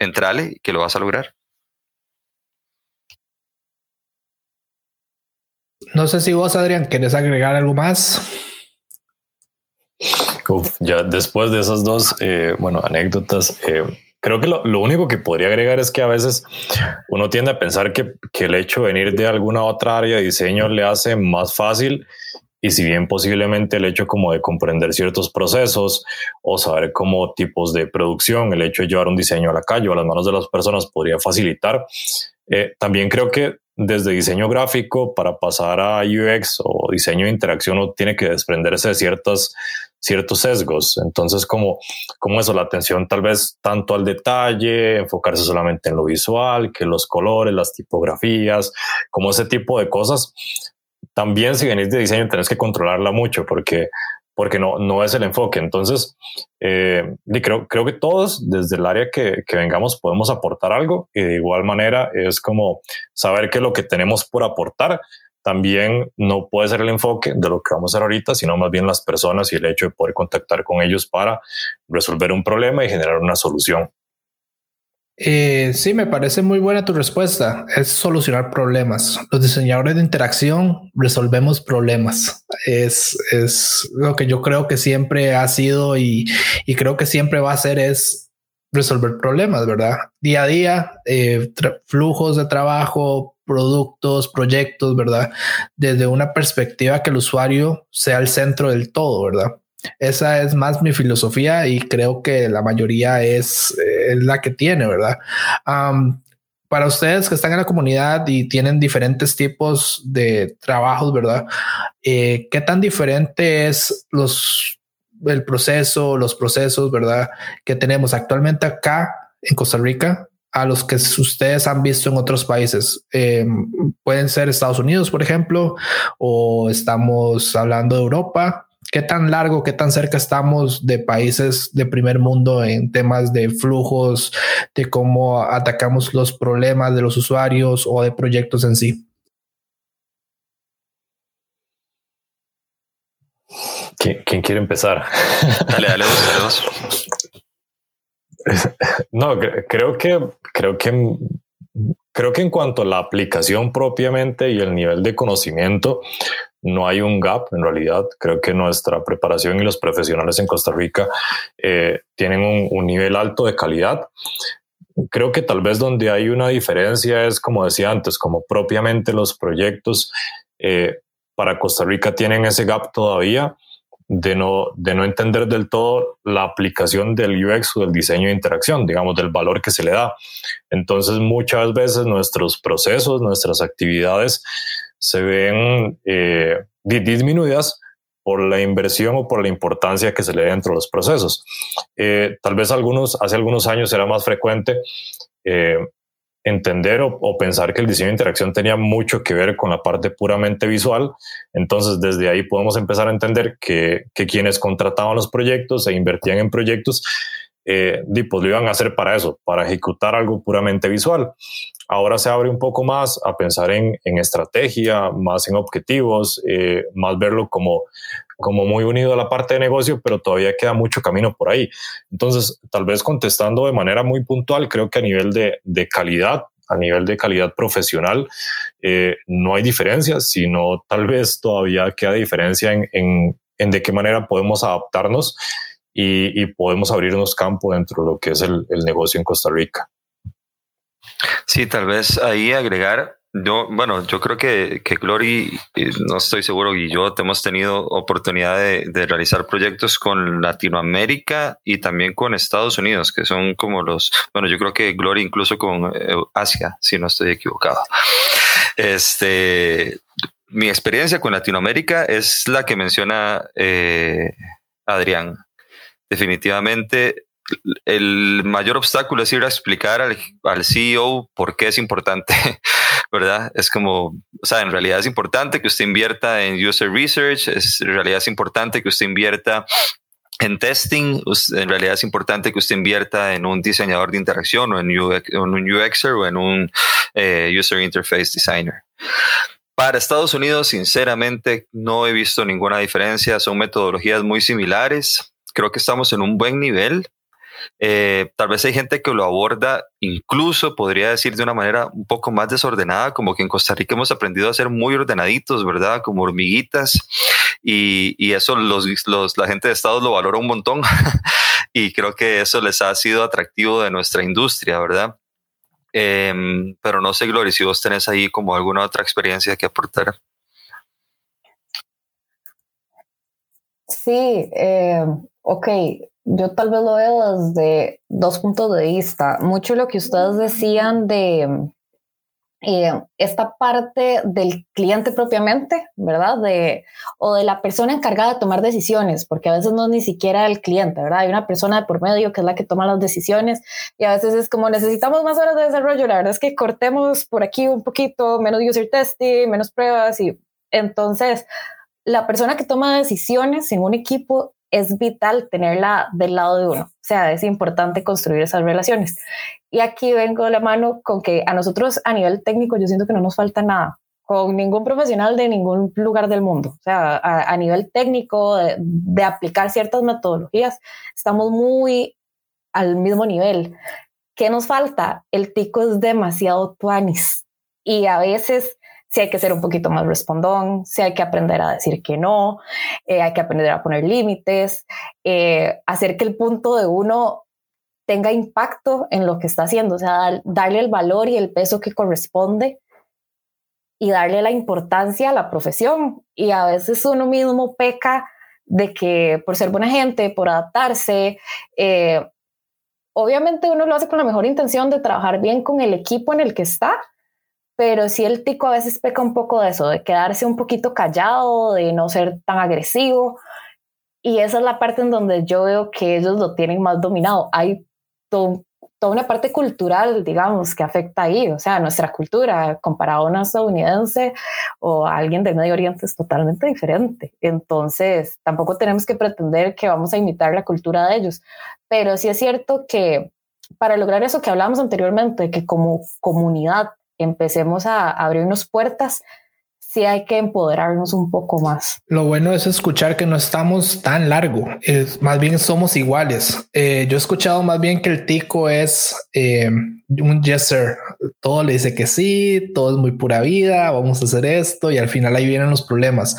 entrale y que lo vas a lograr. No sé si vos, Adrián, querés agregar algo más. ya después de esas dos, eh, bueno, anécdotas, Creo que lo, único que podría agregar es que a veces uno tiende a pensar que, que, el hecho de venir de alguna otra área de diseño le hace más fácil y si bien posiblemente el hecho como de comprender ciertos procesos o saber cómo tipos de producción, el hecho de llevar un diseño a la calle o a las manos de las personas podría facilitar, eh, también creo que desde diseño gráfico para pasar a UX o diseño de interacción uno tiene que desprenderse de ciertas ciertos sesgos. Entonces, como, como eso, la atención tal vez tanto al detalle, enfocarse solamente en lo visual, que los colores, las tipografías, como ese tipo de cosas. También si venís de diseño tenés que controlarla mucho porque porque no, no es el enfoque. Entonces, eh, creo, creo que todos desde el área que, que, vengamos podemos aportar algo y de igual manera es como saber que lo que tenemos por aportar también no puede ser el enfoque de lo que vamos a hacer ahorita, sino más bien las personas y el hecho de poder contactar con ellos para resolver un problema y generar una solución. Eh, sí, me parece muy buena tu respuesta. Es solucionar problemas. Los diseñadores de interacción resolvemos problemas. Es, es lo que yo creo que siempre ha sido y, y creo que siempre va a ser es resolver problemas, ¿verdad? Día a día, eh, flujos de trabajo, productos, proyectos, ¿verdad? Desde una perspectiva que el usuario sea el centro del todo, ¿verdad? Esa es más mi filosofía y creo que la mayoría es, eh, la que tiene, ¿verdad? para ustedes que están en la comunidad y tienen diferentes tipos de trabajos, ¿verdad? Eh, ¿Qué tan diferente es los, el proceso, los procesos, ¿verdad? Que tenemos actualmente acá en Costa Rica a los que ustedes han visto en otros países. Em, pueden ser Estados Unidos, por ejemplo, o estamos hablando de Europa. ¿Qué tan largo, qué tan cerca estamos de países de primer mundo en temas de flujos, de cómo atacamos los problemas de los usuarios o de proyectos en sí? ¿Quién, quiere empezar? Dale, dale, dale, No, creo que, creo que, creo que en cuanto a la aplicación propiamente y el nivel de conocimiento, no hay un gap en realidad. Creo que nuestra preparación y los profesionales en Costa Rica eh, tienen un, nivel alto de calidad. Creo que tal vez donde hay una diferencia es, como decía antes, como propiamente los proyectos eh, para Costa Rica tienen ese gap todavía de no, de no entender del todo la aplicación del UX o del diseño de interacción, digamos, del valor que se le da. Entonces, muchas veces nuestros procesos, nuestras actividades se ven eh, disminuidas por la inversión o por la importancia que se le da dentro de los procesos. Eh, tal vez algunos, hace algunos años era más frecuente eh, entender o, pensar que el diseño de interacción tenía mucho que ver con la parte puramente visual. Entonces, desde ahí podemos empezar a entender que, que quienes contrataban los proyectos e invertían en proyectos, eh, pues lo iban a hacer para eso, para ejecutar algo puramente visual. Ahora se abre un poco más a pensar en, en estrategia, más en objetivos, eh, más verlo como, como muy unido a la parte de negocio, pero todavía queda mucho camino por ahí. Entonces, tal vez contestando de manera muy puntual, creo que a nivel de, de calidad, a nivel de calidad profesional, eh, no hay diferencia, sino tal vez todavía queda diferencia en, en, en de qué manera podemos adaptarnos y, y, podemos abrirnos campo dentro de lo que es el, el negocio en Costa Rica. Sí, tal vez ahí agregar yo, bueno, yo creo que, que Glory, no estoy seguro, y yo hemos tenido oportunidad de, de, realizar proyectos con Latinoamérica y también con Estados Unidos, que son como los, bueno, yo creo que Glory incluso con eh, Asia, si no estoy equivocado. Este, mi experiencia con Latinoamérica es la que menciona eh, Adrián. Definitivamente el mayor obstáculo es ir a explicar al, al, CEO por qué es importante, ¿verdad? Es como, o sea, en realidad es importante que usted invierta en user research, es, en realidad es importante que usted invierta en testing, en realidad es importante que usted invierta en un diseñador de interacción o en, un UXer o en un eh, user interface designer. Para Estados Unidos, sinceramente, no he visto ninguna diferencia. Son metodologías muy similares. Creo que estamos en un buen nivel eh, tal vez hay gente que lo aborda, incluso podría decir de una manera un poco más desordenada, como que en Costa Rica hemos aprendido a ser muy ordenaditos, ¿verdad? Como hormiguitas. Y, y eso los, los, la gente de Estados lo valora un montón. y creo que eso les ha sido atractivo de nuestra industria, ¿verdad? Eh, pero no sé, Gloria, si vos tenés ahí como alguna otra experiencia que aportar. Sí, eh, ok, yo tal vez lo veo desde dos puntos de vista. Mucho lo que ustedes decían de eh, esta parte del cliente propiamente, ¿verdad? De, o de la persona encargada de tomar decisiones, porque a veces no es ni siquiera el cliente, ¿verdad? Hay una persona de por medio que es la que toma las decisiones y a veces es como necesitamos más horas de desarrollo, la verdad es que cortemos por aquí un poquito, menos user testing, menos pruebas y entonces la persona que toma decisiones en un equipo es vital tenerla del lado de uno. O sea, es importante construir esas relaciones. Y aquí vengo de la mano con que a nosotros a nivel técnico yo siento que no nos falta nada con ningún profesional de ningún lugar del mundo. O sea, a, nivel técnico, de, aplicar ciertas metodologías, estamos muy al mismo nivel. ¿Qué nos falta? El tico es demasiado tuanis y a veces si hay que ser un poquito más respondón, si hay que aprender a decir que no, eh, hay que aprender a poner límites, eh, hacer que el punto de uno tenga impacto en lo que está haciendo, o sea, darle el valor y el peso que corresponde y darle la importancia a la profesión. Y a veces uno mismo peca de que por ser buena gente, por adaptarse, eh, obviamente uno lo hace con la mejor intención de trabajar bien con el equipo en el que está, pero sí el tico a veces peca un poco de eso, de quedarse un poquito callado, de no ser tan agresivo. Y esa es la parte en donde yo veo que ellos lo tienen más dominado. Hay toda una parte cultural, digamos, que afecta ahí. O sea, nuestra cultura comparado a una estadounidense o a alguien de Medio Oriente es totalmente diferente. Entonces, tampoco tenemos que pretender que vamos a imitar la cultura de ellos. Pero sí es cierto que para lograr eso que hablamos anteriormente, que como comunidad empecemos a abrirnos puertas, sí hay que empoderarnos un poco más. Lo bueno es escuchar que no estamos tan largo, es, más bien somos iguales. Eh, yo he escuchado más bien que el tico es eh, un yes sir, todo le dice que sí, todo es muy pura vida, vamos a hacer esto y al final ahí vienen los problemas.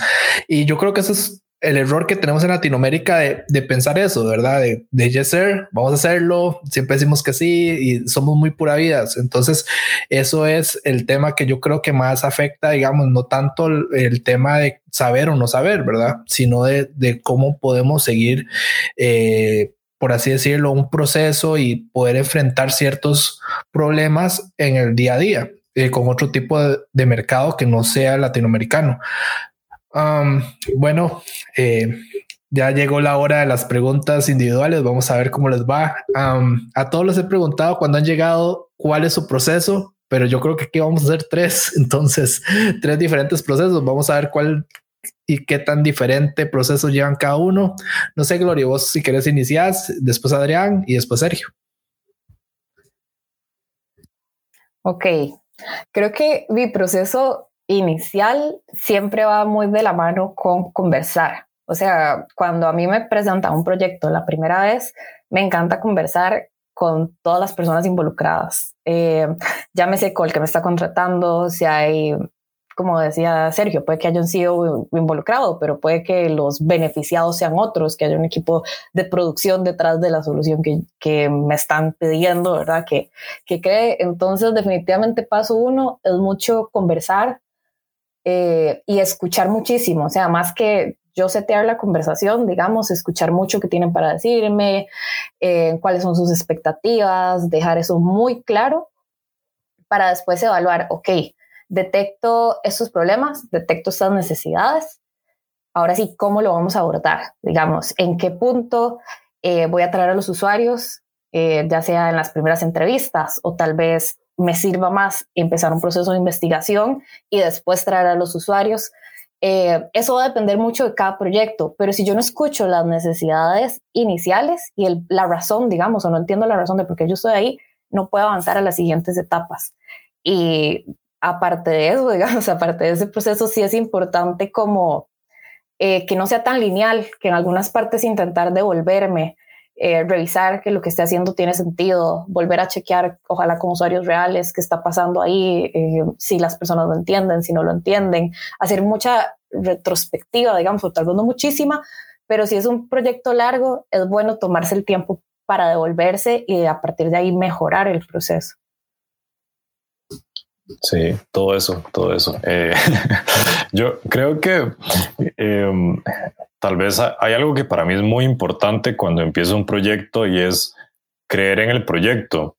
Y yo creo que eso es el error que tenemos en Latinoamérica de, pensar eso, ¿verdad? De, de yes vamos a hacerlo, siempre decimos que sí y somos muy pura vidas. Entonces, eso es el tema que yo creo que más afecta, digamos, no tanto el, tema de saber o no saber, ¿verdad? Sino de, cómo podemos seguir, eh, por así decirlo, un proceso y poder enfrentar ciertos problemas en el día a día. Eh, con otro tipo de mercado que no sea latinoamericano bueno, eh, ya llegó la hora de las preguntas individuales. Vamos a ver cómo les va. a todos les he preguntado cuando han llegado cuál es su proceso, pero yo creo que aquí vamos a hacer tres. Entonces, tres diferentes procesos. Vamos a ver cuál y qué tan diferente proceso llevan cada uno. No sé, Gloria, vos si querés iniciar, después Adrián y después Sergio. Ok, creo que mi proceso inicial siempre va muy de la mano con conversar. O sea, cuando a mí me presenta un proyecto la primera vez, me encanta conversar con todas las personas involucradas. Eh, llámese con el que me está contratando, si hay como decía Sergio, puede que haya un CEO involucrado, pero puede que los beneficiados sean otros, que haya un equipo de producción detrás de la solución que, que me están pidiendo, ¿verdad? Que, que cree. Entonces, definitivamente paso uno es mucho conversar eh, y escuchar muchísimo, o sea, más que yo setear la conversación, digamos, escuchar mucho que tienen para decirme, eh, cuáles son sus expectativas, dejar eso muy claro para después evaluar, ok, detecto estos problemas, detecto estas necesidades. Ahora sí, ¿cómo lo vamos a abordar? Digamos, ¿en qué punto eh, voy a traer a los usuarios, ya sea en las primeras entrevistas o tal vez me sirva más empezar un proceso de investigación y después traer a los usuarios? Eh, eso va a depender mucho de cada proyecto, pero si yo no escucho las necesidades iniciales y la razón, digamos, o no entiendo la razón de por qué yo estoy ahí, no puedo avanzar a las siguientes etapas. Y aparte de eso, digamos, aparte de ese proceso, sí es importante como eh, que no sea tan lineal, que en algunas partes intentar devolverme, eh, revisar que lo que esté haciendo tiene sentido, volver a chequear, ojalá con usuarios reales, qué está pasando ahí, eh, si las personas lo entienden, si no lo entienden, hacer mucha retrospectiva, digamos, o tal vez no muchísima, pero si es un proyecto largo, es bueno tomarse el tiempo para devolverse y a partir de ahí mejorar el proceso. Sí, todo eso, todo eso. Eh, yo creo que em, tal vez hay algo que para mí es muy importante cuando empiezo un proyecto y es creer en el proyecto.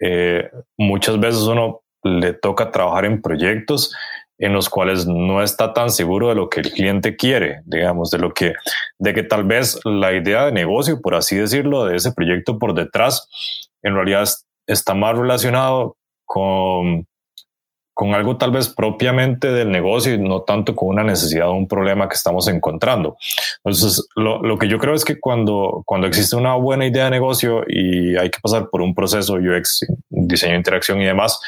Eh, muchas veces uno le toca trabajar en proyectos en los cuales no está tan seguro de lo que el cliente quiere, digamos, de lo que, de que tal vez la idea de negocio, por así decirlo, de ese proyecto por detrás, en realidad está más relacionado con con algo tal vez propiamente del negocio y no tanto con una necesidad o un problema que estamos encontrando. Entonces, lo, lo, que yo creo es que cuando, cuando existe una buena idea de negocio y hay que pasar por un proceso UX, diseño interacción y demás,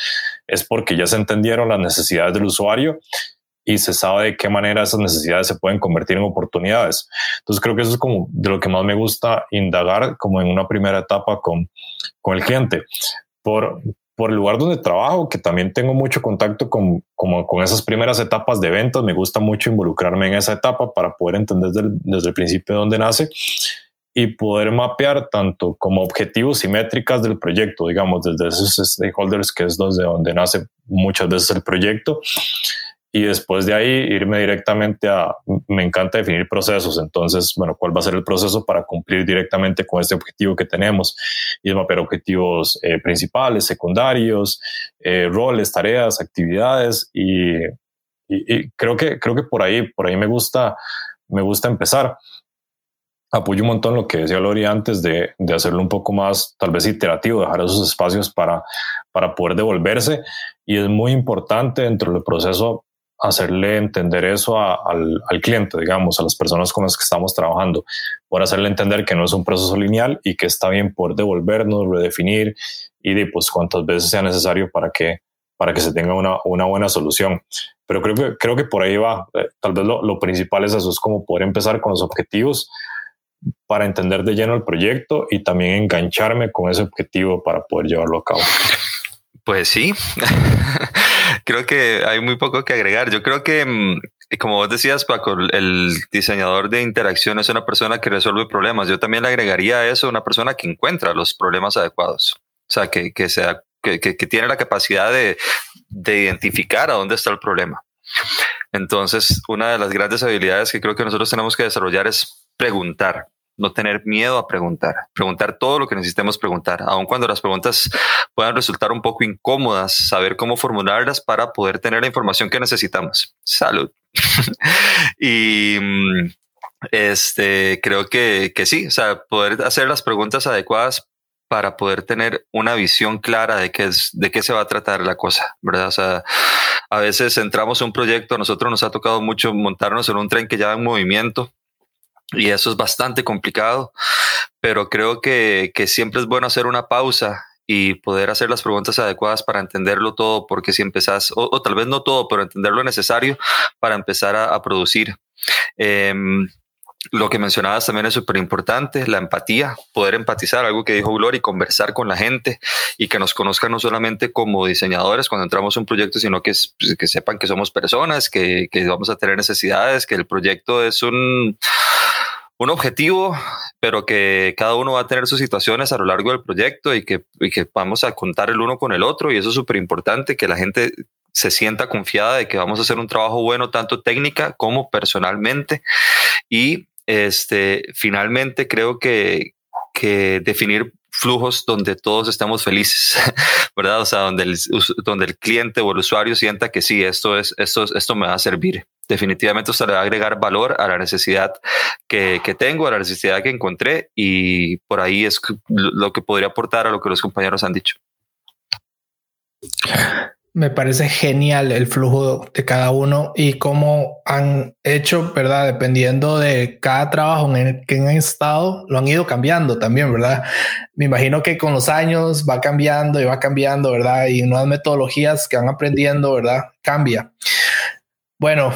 es porque ya se entendieron las necesidades del usuario y se sabe de qué manera esas necesidades se pueden convertir en oportunidades. Entonces creo que eso es como de lo que más me gusta indagar como en una primera etapa con, con el cliente. Por, por el lugar donde trabajo, que también tengo mucho contacto con, como con esas primeras etapas de ventas, me gusta mucho involucrarme en esa etapa para poder entender desde el, desde el principio de dónde nace y poder mapear tanto como objetivos y métricas del proyecto, digamos, desde esos stakeholders, que es desde donde nace muchas veces el proyecto, y después de ahí irme directamente a, me encanta definir procesos, entonces, bueno, ¿cuál va a ser el proceso para cumplir directamente con este objetivo que tenemos? Y es mapear objetivos eh, principales, secundarios, eh, roles, tareas, actividades y, y, creo que creo que por ahí por ahí me gusta me gusta empezar. Apoyo un montón lo que decía Lori antes de, de hacerlo un poco más, tal vez iterativo, dejar esos espacios para, para poder devolverse. Y es muy importante dentro del proceso hacerle entender eso al, cliente, digamos, a las personas con las que estamos trabajando, por hacerle entender que no es un proceso lineal y que está bien por devolvernos, redefinir y de pues cuantas veces sea necesario para que, para que se tenga una, una buena solución. Pero creo que, creo que por ahí va. Eh, tal vez lo, lo principal es eso, es como poder empezar con los objetivos para entender de lleno el proyecto y también engancharme con ese objetivo para poder llevarlo a cabo. Pues sí, creo que hay muy poco que agregar. Yo creo que, mm, como vos decías, Paco, el diseñador de interacción es una persona que resuelve problemas. Yo también le agregaría a eso una persona que encuentra los problemas adecuados. O sea, que, que sea, que, que, tiene la capacidad de, de identificar a dónde está el problema. Entonces, una de las grandes habilidades que creo que nosotros tenemos que desarrollar es preguntar no tener miedo a preguntar, preguntar todo lo que necesitemos preguntar, aun cuando las preguntas puedan resultar un poco incómodas, saber cómo formularlas para poder tener la información que necesitamos. Salud. y mm, este, creo que, que sí, o sea, poder hacer las preguntas adecuadas para poder tener una visión clara de qué es, de qué se va a tratar la cosa, ¿verdad? O sea, a veces entramos en un proyecto, a nosotros nos ha tocado mucho montarnos en un tren que ya va en movimiento y eso es bastante complicado, pero creo que, que siempre es bueno hacer una pausa y poder hacer las preguntas adecuadas para entenderlo todo, porque si empezás, o, tal vez no todo, pero entender lo necesario para empezar a, producir. Em, lo que mencionabas también es súper importante, la empatía, poder empatizar, algo que dijo Glory, conversar con la gente y que nos conozcan no solamente como diseñadores cuando entramos en un proyecto, sino que, pues, que sepan que somos personas, que, que vamos a tener necesidades, que el proyecto es un un objetivo, pero que cada uno va a tener sus situaciones a lo largo del proyecto y que, que vamos a contar el uno con el otro. Y eso es súper importante, que la gente se sienta confiada de que vamos a hacer un trabajo bueno, tanto técnica como personalmente. Y este, finalmente creo que, que definir flujos donde todos estamos felices, ¿verdad? O sea, donde el, donde el cliente o el usuario sienta que sí, esto, es, esto, esto me va a servir. Definitivamente esto le va a agregar valor a la necesidad que, que tengo, a la necesidad que encontré y por ahí es lo que podría aportar a lo que los compañeros han dicho. Me parece genial el flujo de cada uno y cómo han hecho, ¿verdad? Dependiendo de cada trabajo en el que han estado, lo han ido cambiando también, ¿verdad? Me imagino que con los años va cambiando y va cambiando, ¿verdad? Y nuevas metodologías que van aprendiendo, ¿verdad? Cambia. Bueno,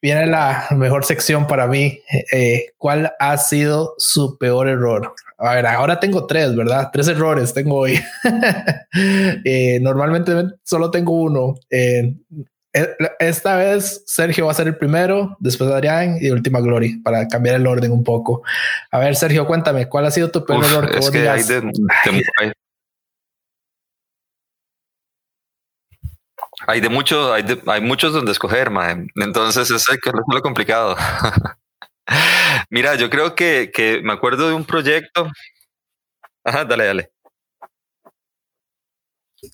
viene la mejor sección para mí. Eh, ¿Cuál ha sido su peor error? A ver, ahora tengo tres, ¿verdad? Tres errores tengo hoy. Eh, normalmente solo tengo uno. Eh, esta vez Sergio va a ser el primero, después Adrián y última Glory para cambiar el orden un poco. A ver, Sergio, cuéntame, ¿cuál ha sido tu peor error? es que hay, de, hay, de muchos, hay, hay muchos donde escoger, man. Entonces es lo complicado. Mira, yo creo que, que me acuerdo de un proyecto. Ajá, dale, dale.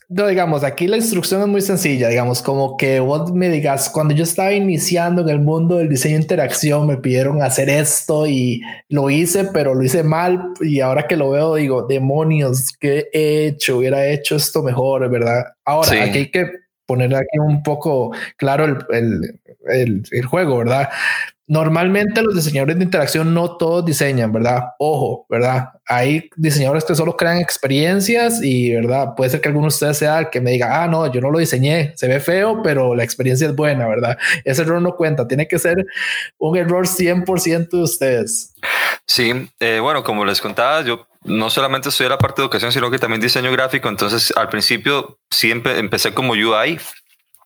No, digamos, aquí la instrucción es muy sencilla, digamos, como que vos me digas, cuando yo estaba iniciando en el mundo del diseño de interacción, me pidieron hacer esto y lo hice, pero lo hice mal y ahora que lo veo digo, demonios, ¿qué he hecho? Hubiera hecho esto mejor, ¿verdad? Ahora, aquí hay que poner aquí un poco claro el, el, el, juego, ¿verdad? Normalmente los diseñadores de interacción no todos diseñan, ¿verdad? Ojo, ¿verdad? Hay diseñadores que solo crean experiencias y, ¿verdad? Puede ser que alguno de ustedes sea el que me diga, ah, no, yo no lo diseñé, se ve feo, pero la experiencia es buena, ¿verdad? Ese error no cuenta, tiene que ser un error 100% de ustedes. Sí, eh, bueno, como les contaba, yo no solamente estudié la parte de educación, sino que también diseño gráfico, entonces al principio siempre empecé como UI,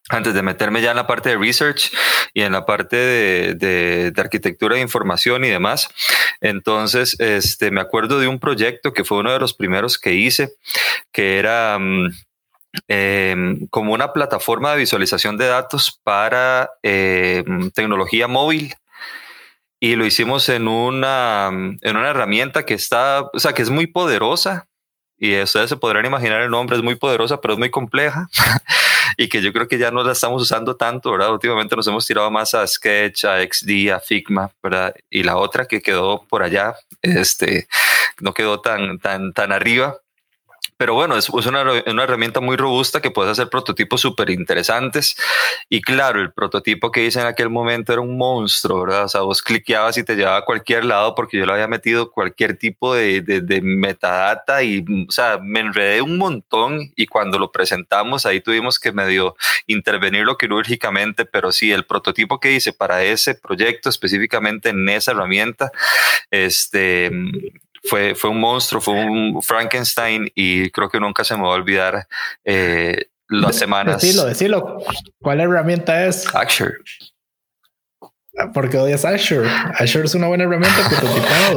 antes de meterme ya en la parte de research y en la parte de, de, arquitectura de información y demás. Entonces, este, me acuerdo de un proyecto que fue uno de los primeros que hice, que era mm, em, como una plataforma de visualización de datos para em, tecnología móvil y lo hicimos en una, en una herramienta que está, o sea, que es muy poderosa y ustedes se podrán imaginar el nombre, es muy poderosa, pero es muy compleja y que yo creo que ya no la estamos usando tanto, ¿verdad? Últimamente nos hemos tirado más a Sketch, a XD, a Figma, ¿verdad? Y la otra que quedó por allá, este, no quedó tan, tan, tan arriba, pero bueno, es, una, una, herramienta muy robusta que puedes hacer prototipos súper interesantes. Y claro, el prototipo que hice en aquel momento era un monstruo, ¿verdad? O sea, vos cliqueabas y te llevaba a cualquier lado porque yo le había metido cualquier tipo de, de, de metadata y, o sea, me enredé un montón y cuando lo presentamos ahí tuvimos que medio intervenirlo quirúrgicamente, pero sí, el prototipo que hice para ese proyecto específicamente en esa herramienta, este fue, fue un monstruo, fue un Frankenstein y creo que nunca se me va a olvidar eh, las semanas. Decilo, decilo. ¿Cuál herramienta es? Azure. Porque odias Azure. Azure es una buena herramienta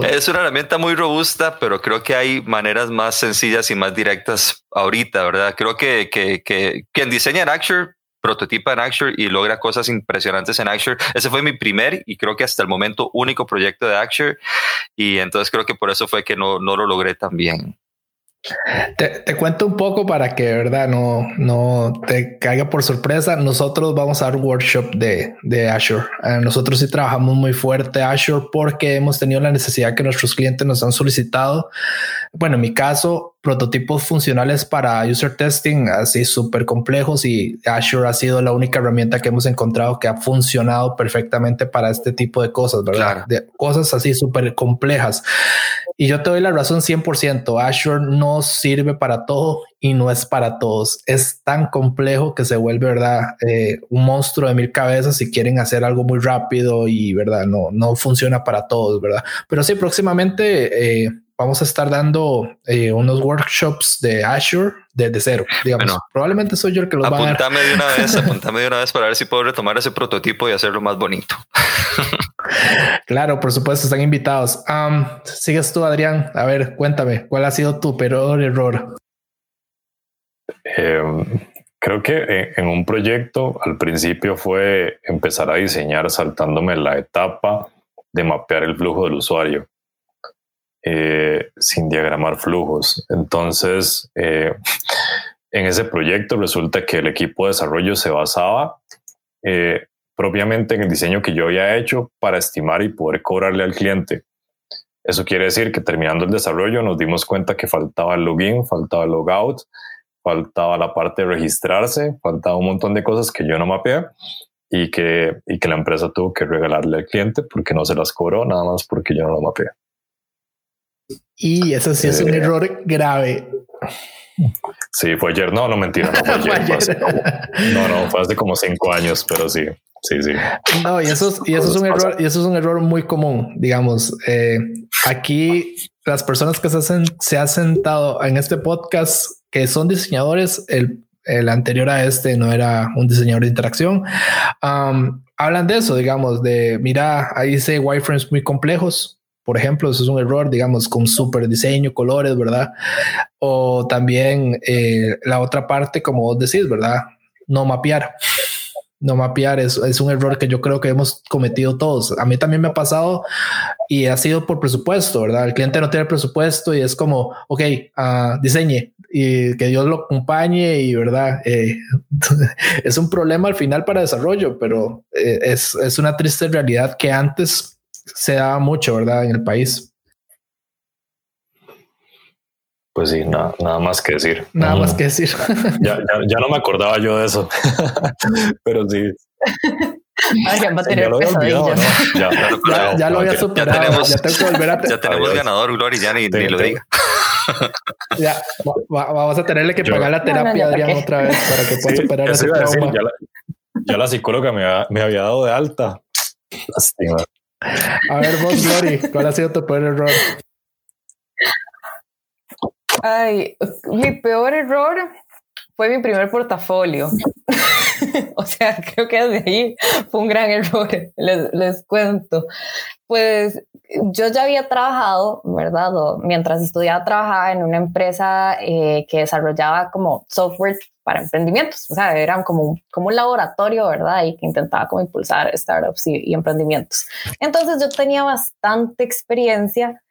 Es una herramienta muy robusta, pero creo que hay maneras más sencillas y más directas ahorita, ¿verdad? Creo que, que, que quien diseña en Azure prototipa en Azure y logra cosas impresionantes en Azure. Ese fue mi primer y creo que hasta el momento único proyecto de Azure y entonces creo que por eso fue que no, no lo logré tan bien. Te, cuento un poco para que, verdad, no, no te caiga por sorpresa. Nosotros vamos a dar workshop de, de Azure. Eh, nosotros sí trabajamos muy fuerte Azure porque hemos tenido la necesidad que nuestros clientes nos han solicitado. Bueno, en mi caso, prototipos funcionales para user testing así súper complejos y Azure ha sido la única herramienta que hemos encontrado que ha funcionado perfectamente para este tipo de cosas, ¿verdad? De cosas así súper complejas. Y yo te doy la razón 100%. Azure no sirve para todo y no es para todos. Es tan complejo que se vuelve, ¿verdad? Eh, un monstruo de mil cabezas si quieren hacer algo muy rápido y, ¿verdad? No, no funciona para todos, ¿verdad? Pero sí, próximamente eh, vamos a estar dando eh, unos workshops de Azure desde cero. Digamos, probablemente soy yo el que los va a dar. de una vez, apuntame de una vez para ver si puedo retomar ese prototipo y hacerlo más bonito. claro, por supuesto, están invitados. sigues tú, Adrián. A ver, cuéntame, ¿cuál ha sido tu peor error? Em, creo que en un proyecto al principio fue empezar a diseñar saltándome la etapa de mapear el flujo del usuario. Eh, sin diagramar flujos. Entonces, eh, en ese proyecto resulta que el equipo de desarrollo se basaba eh, propiamente en el diseño que yo había hecho para estimar y poder cobrarle al cliente. Eso quiere decir que terminando el desarrollo nos dimos cuenta que faltaba el login, faltaba el logout, faltaba la parte de registrarse, faltaba un montón de cosas que yo no mapeé y que, y que la empresa tuvo que regalarle al cliente porque no se las cobró, nada más porque yo no lo mapeé. Y eso sí es un eh, error grave. Sí, fue ayer. No, no mentira. No, fue ayer, no, no, fue hace como cinco años, pero sí, sí, sí. No, y eso es, y eso es un error, y eso es un error muy común. Digamos, eh, aquí las personas que se, hacen, se han sentado en este podcast que son diseñadores, el, el anterior a este no era un diseñador de interacción. hablan de eso, digamos, de mira, ahí dice wireframes muy complejos por ejemplo, eso es un error, digamos, con súper diseño, colores, ¿verdad? O también eh, la otra parte, como vos decís, ¿verdad? No mapear. No mapear es, es, un error que yo creo que hemos cometido todos. A mí también me ha pasado y ha sido por presupuesto, ¿verdad? El cliente no tiene presupuesto y es como, ok, uh, diseñe y que Dios lo acompañe y, ¿verdad? Eh, es un problema al final para desarrollo, pero eh, es, es una triste realidad que antes se da mucho, ¿verdad? En el país. Pues sí, nada, nada más que decir. Nada más que decir. Ya, ya, no me acordaba yo de eso, pero sí. ya, lo había olvidado, ya, ya, lo había superado. Ya tenemos, ya tenemos ganador, Glory, ya ni, lo diga. ya, vamos a tenerle que pagar la terapia a Adrián otra vez para que pueda superar ese trauma. ya, la, psicóloga me, me había dado de alta. Lástima. A ver, vos, Glory, ¿cuál ha sido tu peor error? Ay, mi peor error fue mi primer portafolio. o sea, creo que desde ahí fue un gran error, les, les, cuento. Pues yo ya había trabajado, ¿verdad? mientras estudiaba, trabajaba en una empresa eh, que desarrollaba como software para emprendimientos, o sea, eran como, como un laboratorio, ¿verdad? Y que intentaba como impulsar startups y, emprendimientos. Entonces yo tenía bastante experiencia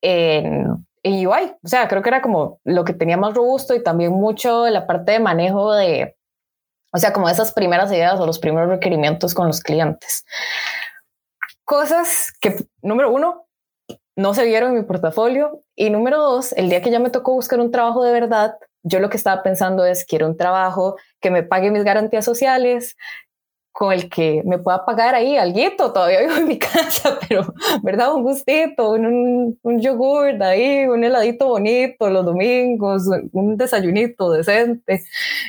en, en UI, o sea, creo que era como lo que tenía más robusto y también mucho la parte de manejo de, o sea, como esas primeras ideas o los primeros requerimientos con los clientes. Cosas que, número uno, no se vieron en mi portafolio. Y número dos, el día que ya me tocó buscar un trabajo de verdad, yo lo que estaba pensando es, quiero un trabajo que me pague mis garantías sociales, con el que me pueda pagar ahí alguito, todavía vivo en mi casa, pero, ¿verdad? Un gustito, un, un yogur ahí, un heladito bonito los domingos, un desayunito decente,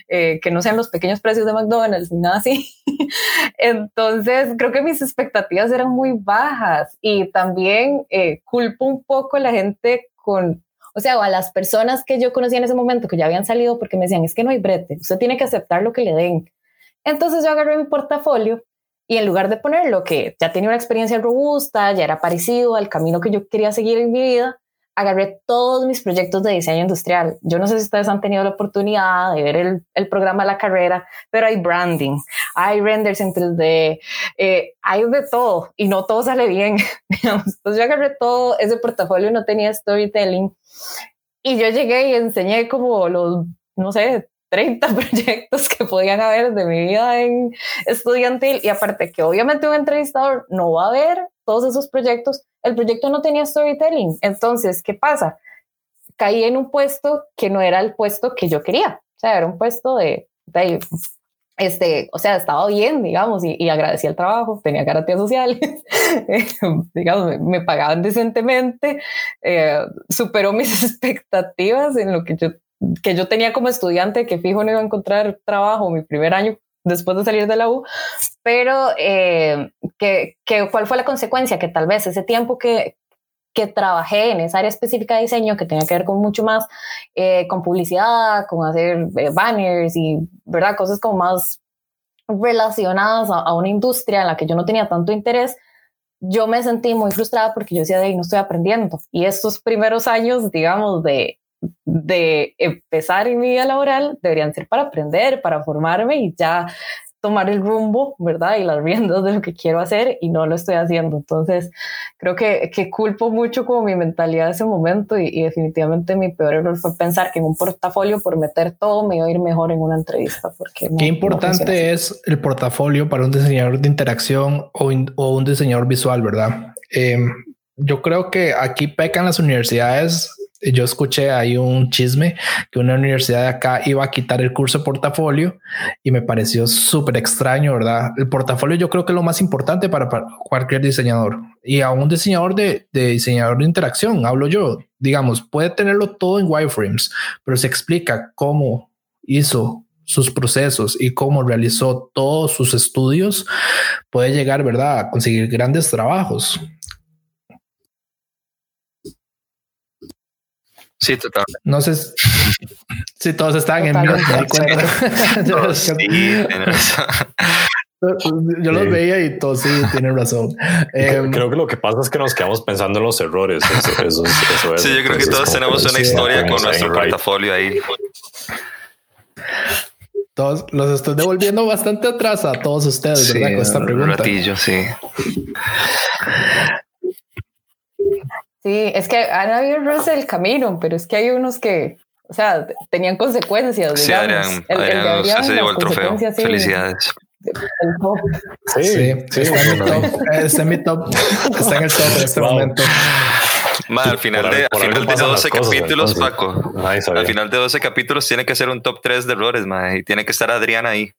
eh, que no sean los pequeños precios de McDonald's ni nada así. Entonces, creo que mis expectativas eran muy bajas y también eh, culpo un poco a la gente con o sea, a las personas que yo conocía en ese momento que ya habían salido porque me decían, es que no hay brete, usted tiene que aceptar lo que le den. Entonces yo agarré mi portafolio y en lugar de poner lo que ya tenía una experiencia robusta, ya era parecido al camino que yo quería seguir en mi vida, agarré todos mis proyectos de diseño industrial. Yo no sé si ustedes han tenido la oportunidad de ver el, el programa de la carrera, pero hay branding, hay renders en 3D, eh, hay de todo y no todo sale bien. Entonces yo agarré todo ese portafolio, no tenía storytelling y yo llegué y enseñé como los, no sé, 30 proyectos que podían haber de mi vida en estudiantil y aparte que obviamente un entrevistador no va a ver todos esos proyectos, el proyecto no tenía storytelling. Entonces, ¿qué pasa? Caí en un puesto que no era el puesto que yo quería. O sea, era un puesto de, este, o sea, estaba bien, digamos, y, y agradecí el trabajo, tenía garantías sociales, digamos, me, pagaban decentemente, eh, superó mis expectativas en lo que yo que yo tenía como estudiante que fijo no iba a encontrar trabajo mi primer año después de salir de la U, pero eh, que, que, ¿cuál fue la consecuencia? Que tal vez ese tiempo que, que trabajé en esa área específica de diseño que tenía que ver con mucho más, eh, con publicidad, con hacer eh, banners y, ¿verdad? Cosas como más relacionadas a, a, una industria en la que yo no tenía tanto interés, yo me sentí muy frustrada porque yo decía, de ahí no estoy aprendiendo. Y estos primeros años, digamos, de, de empezar en mi vida laboral deberían ser para aprender, para formarme y ya tomar el rumbo, ¿verdad? Y las riendas de lo que quiero hacer y no lo estoy haciendo. Entonces, creo que, que culpo mucho como mi mentalidad de ese momento y, definitivamente mi peor error fue pensar que en un portafolio por meter todo me iba a ir mejor en una entrevista. Porque Qué importante es el portafolio para un diseñador de interacción o, o un diseñador visual, ¿verdad? Eh, yo creo que aquí pecan las universidades yo escuché ahí un chisme que una universidad de acá iba a quitar el curso de portafolio y me pareció súper extraño, ¿verdad? El portafolio yo creo que es lo más importante para, cualquier diseñador y a un diseñador de, de, diseñador de interacción, hablo yo, digamos, puede tenerlo todo en wireframes, pero se explica cómo hizo sus procesos y cómo realizó todos sus estudios, puede llegar, ¿verdad?, a conseguir grandes trabajos. Sí, total. No sé si todos están en mute, yo, sí, yo los veía y todos sí tienen razón. Eh, creo que lo que pasa es que nos quedamos pensando en los errores. Eso, eso, eso es. Sí, yo creo que todos tenemos una historia con nuestro portafolio ahí. Todos los estoy devolviendo bastante atrás a todos ustedes, sí, ¿verdad? Con esta pregunta. Un ratillo, sí. Sí, es que han habido errores del camino, pero es que hay unos que, o sea, tenían consecuencias. Sí, Adrián, el, Adrián, el de Adrián se llevó el trofeo. Sí, Felicidades. Sí, sí, sí, está, en mi top, está en mi top, está en el top en este wow. momento. Ma, al final, por, de, al final de 12 cosas, capítulos, entonces, Paco, al final de 12 capítulos tiene que ser un top 3 de errores, ma, y tiene que estar Adrián ahí.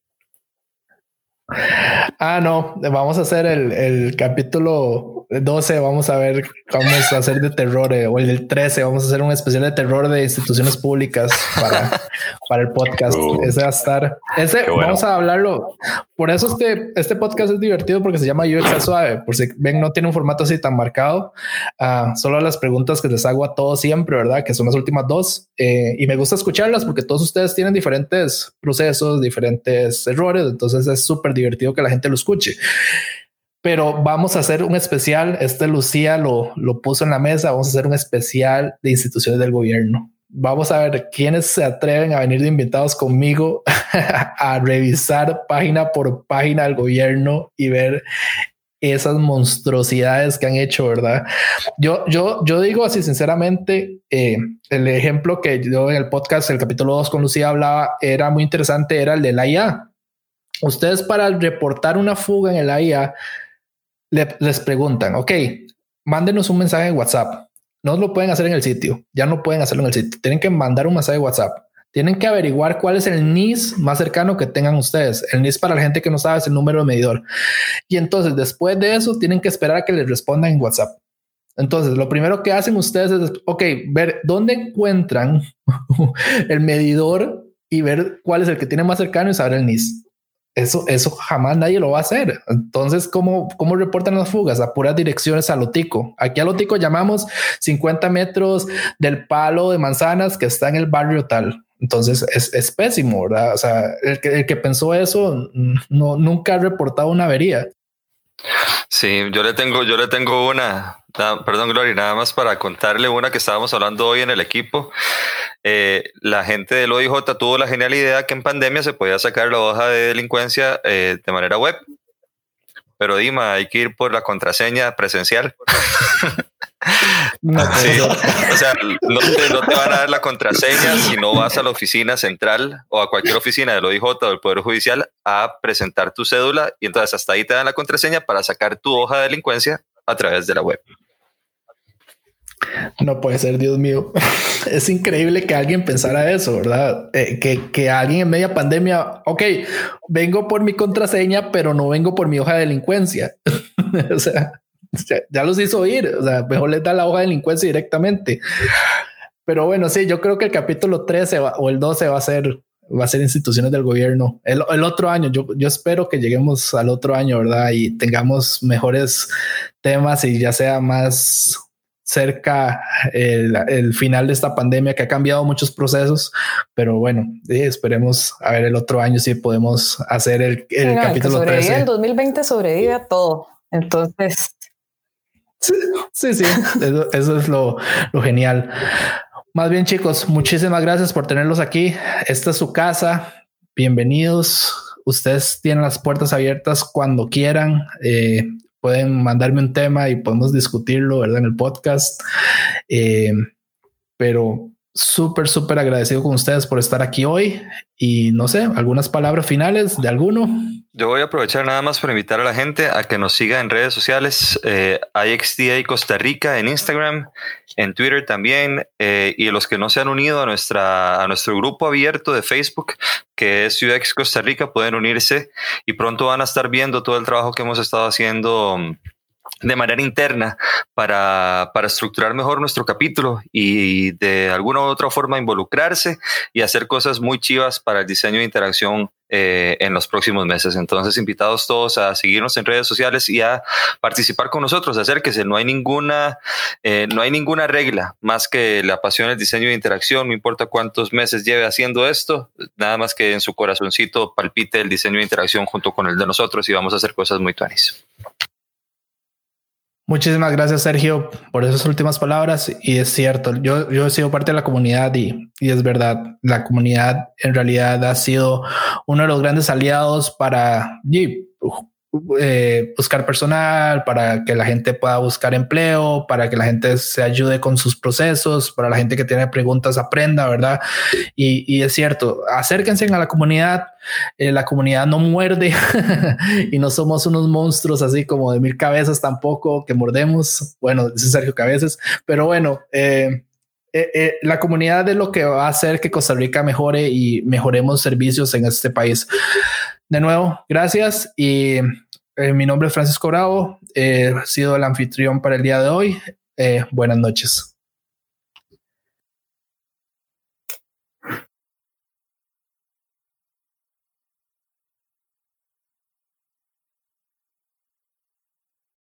Ah, no, vamos a hacer el, el, capítulo 12, vamos a ver, vamos a hacer de terror, eh, o el del 13, vamos a hacer un especial de terror de instituciones públicas para, para el podcast. Uh, ese va a estar, ese bueno. vamos a hablarlo. Por eso este, este podcast es divertido porque se llama UX Suave, por si ven, no tiene un formato así tan marcado, uh, solo las preguntas que les hago a todos siempre, ¿verdad? Que son las últimas dos, eh, y me gusta escucharlas porque todos ustedes tienen diferentes procesos, diferentes errores, entonces es súper divertido que la gente lo escuche. Pero vamos a hacer un especial. Este Lucía lo, lo puso en la mesa. Vamos a hacer un especial de instituciones del gobierno. Vamos a ver quiénes se atreven a venir de invitados conmigo a revisar página por página del gobierno y ver esas monstruosidades que han hecho, ¿verdad? Yo, yo, yo digo así, sinceramente, eh, el ejemplo que yo en el podcast, el capítulo 2 con Lucía hablaba, era muy interesante, era el de la IA ustedes para reportar una fuga en el AIA le, les preguntan, ok, mándenos un mensaje en WhatsApp. No lo pueden hacer en el sitio, ya no pueden hacerlo en el sitio. Tienen que mandar un mensaje de WhatsApp. Tienen que averiguar cuál es el NIS más cercano que tengan ustedes. El NIS para la gente que no sabe es el número de medidor. Y entonces después de eso tienen que esperar a que les respondan en WhatsApp. Entonces, lo primero que hacen ustedes es, ok, ver dónde encuentran el medidor y ver cuál es el que tiene más cercano y saber el NIS. Eso, eso jamás nadie lo va a hacer. Entonces, ¿cómo, cómo reportan las fugas? A puras direcciones a Lotico. Aquí a Lotico llamamos 50 metros del palo de manzanas que está en el barrio tal. Entonces es, es pésimo, ¿verdad? O sea, el que, el que pensó eso no, nunca ha reportado una avería. Sí, yo le tengo, yo le tengo una, perdón, Gloria, nada más para contarle una que estábamos hablando hoy en el equipo. Eh, la gente del OIJ tuvo la genial idea que en pandemia se podía sacar la hoja de delincuencia eh, de manera web. Pero Dima, hay que ir por la contraseña presencial. o sea, no te, van a dar la contraseña si no vas a la oficina central o a cualquier oficina del OIJ o del Poder Judicial a presentar tu cédula y entonces hasta ahí te dan la contraseña para sacar tu hoja de delincuencia a través de la web. No puede ser, Dios mío. Es increíble que alguien pensara eso, ¿verdad? Eh, que, que, alguien en media pandemia, ok, vengo por mi contraseña, pero no vengo por mi hoja de delincuencia. o sea, ya, los hizo ir. O sea, mejor les da la hoja de delincuencia directamente. Pero bueno, sí, yo creo que el capítulo 13 o el 12 va a ser va a ser instituciones del gobierno. El, el, otro año, yo, yo espero que lleguemos al otro año, ¿verdad? Y tengamos mejores temas y ya sea más cerca el, final de esta pandemia que ha cambiado muchos procesos, pero bueno, esperemos a ver el otro año si podemos hacer el, el capítulo el 13. El 2020 sobrevive a todo, entonces... Sí, sí, eso, es lo, lo genial. Más bien chicos, muchísimas gracias por tenerlos aquí. Esta es su casa. Bienvenidos. Ustedes tienen las puertas abiertas cuando quieran. Eh, pueden mandarme un tema y podemos discutirlo, ¿verdad? En el podcast. Eh, pero súper, súper agradecido con ustedes por estar aquí hoy y no sé, algunas palabras finales de alguno. Yo voy a aprovechar nada más para invitar a la gente a que nos siga en redes sociales, eh, IXDA Costa Rica en Instagram, en Twitter también, eh, y los que no se han unido a, nuestra, a nuestro grupo abierto de Facebook, que es UX Costa Rica, pueden unirse y pronto van a estar viendo todo el trabajo que hemos estado haciendo de manera interna para, para, estructurar mejor nuestro capítulo y de alguna u otra forma involucrarse y hacer cosas muy chivas para el diseño de interacción eh, en los próximos meses. Entonces, invitados todos a seguirnos en redes sociales y a participar con nosotros, acérquese. No hay ninguna, eh, no hay ninguna regla más que la pasión del diseño de interacción. No importa cuántos meses lleve haciendo esto, nada más que en su corazoncito palpite el diseño de interacción junto con el de nosotros y vamos a hacer cosas muy tuanis. Muchísimas gracias, Sergio, por esas últimas palabras. Y es cierto, yo, yo he sido parte de la comunidad y, y es verdad, la comunidad en realidad ha sido uno de los grandes aliados para eh, buscar personal, para que la gente pueda buscar empleo, para que la gente se ayude con sus procesos, para la gente que tiene preguntas aprenda, ¿verdad? Y, es cierto, acérquense a la comunidad, eh, la comunidad no muerde y no somos unos monstruos así como de mil cabezas tampoco que mordemos, bueno, es Sergio Cabezas, pero bueno, eh, la comunidad es lo que va a hacer que Costa Rica mejore y mejoremos servicios en este país de nuevo, gracias. Y eh, mi nombre es Francisco Bravo. he sido el anfitrión para el día de hoy. Eh, buenas noches.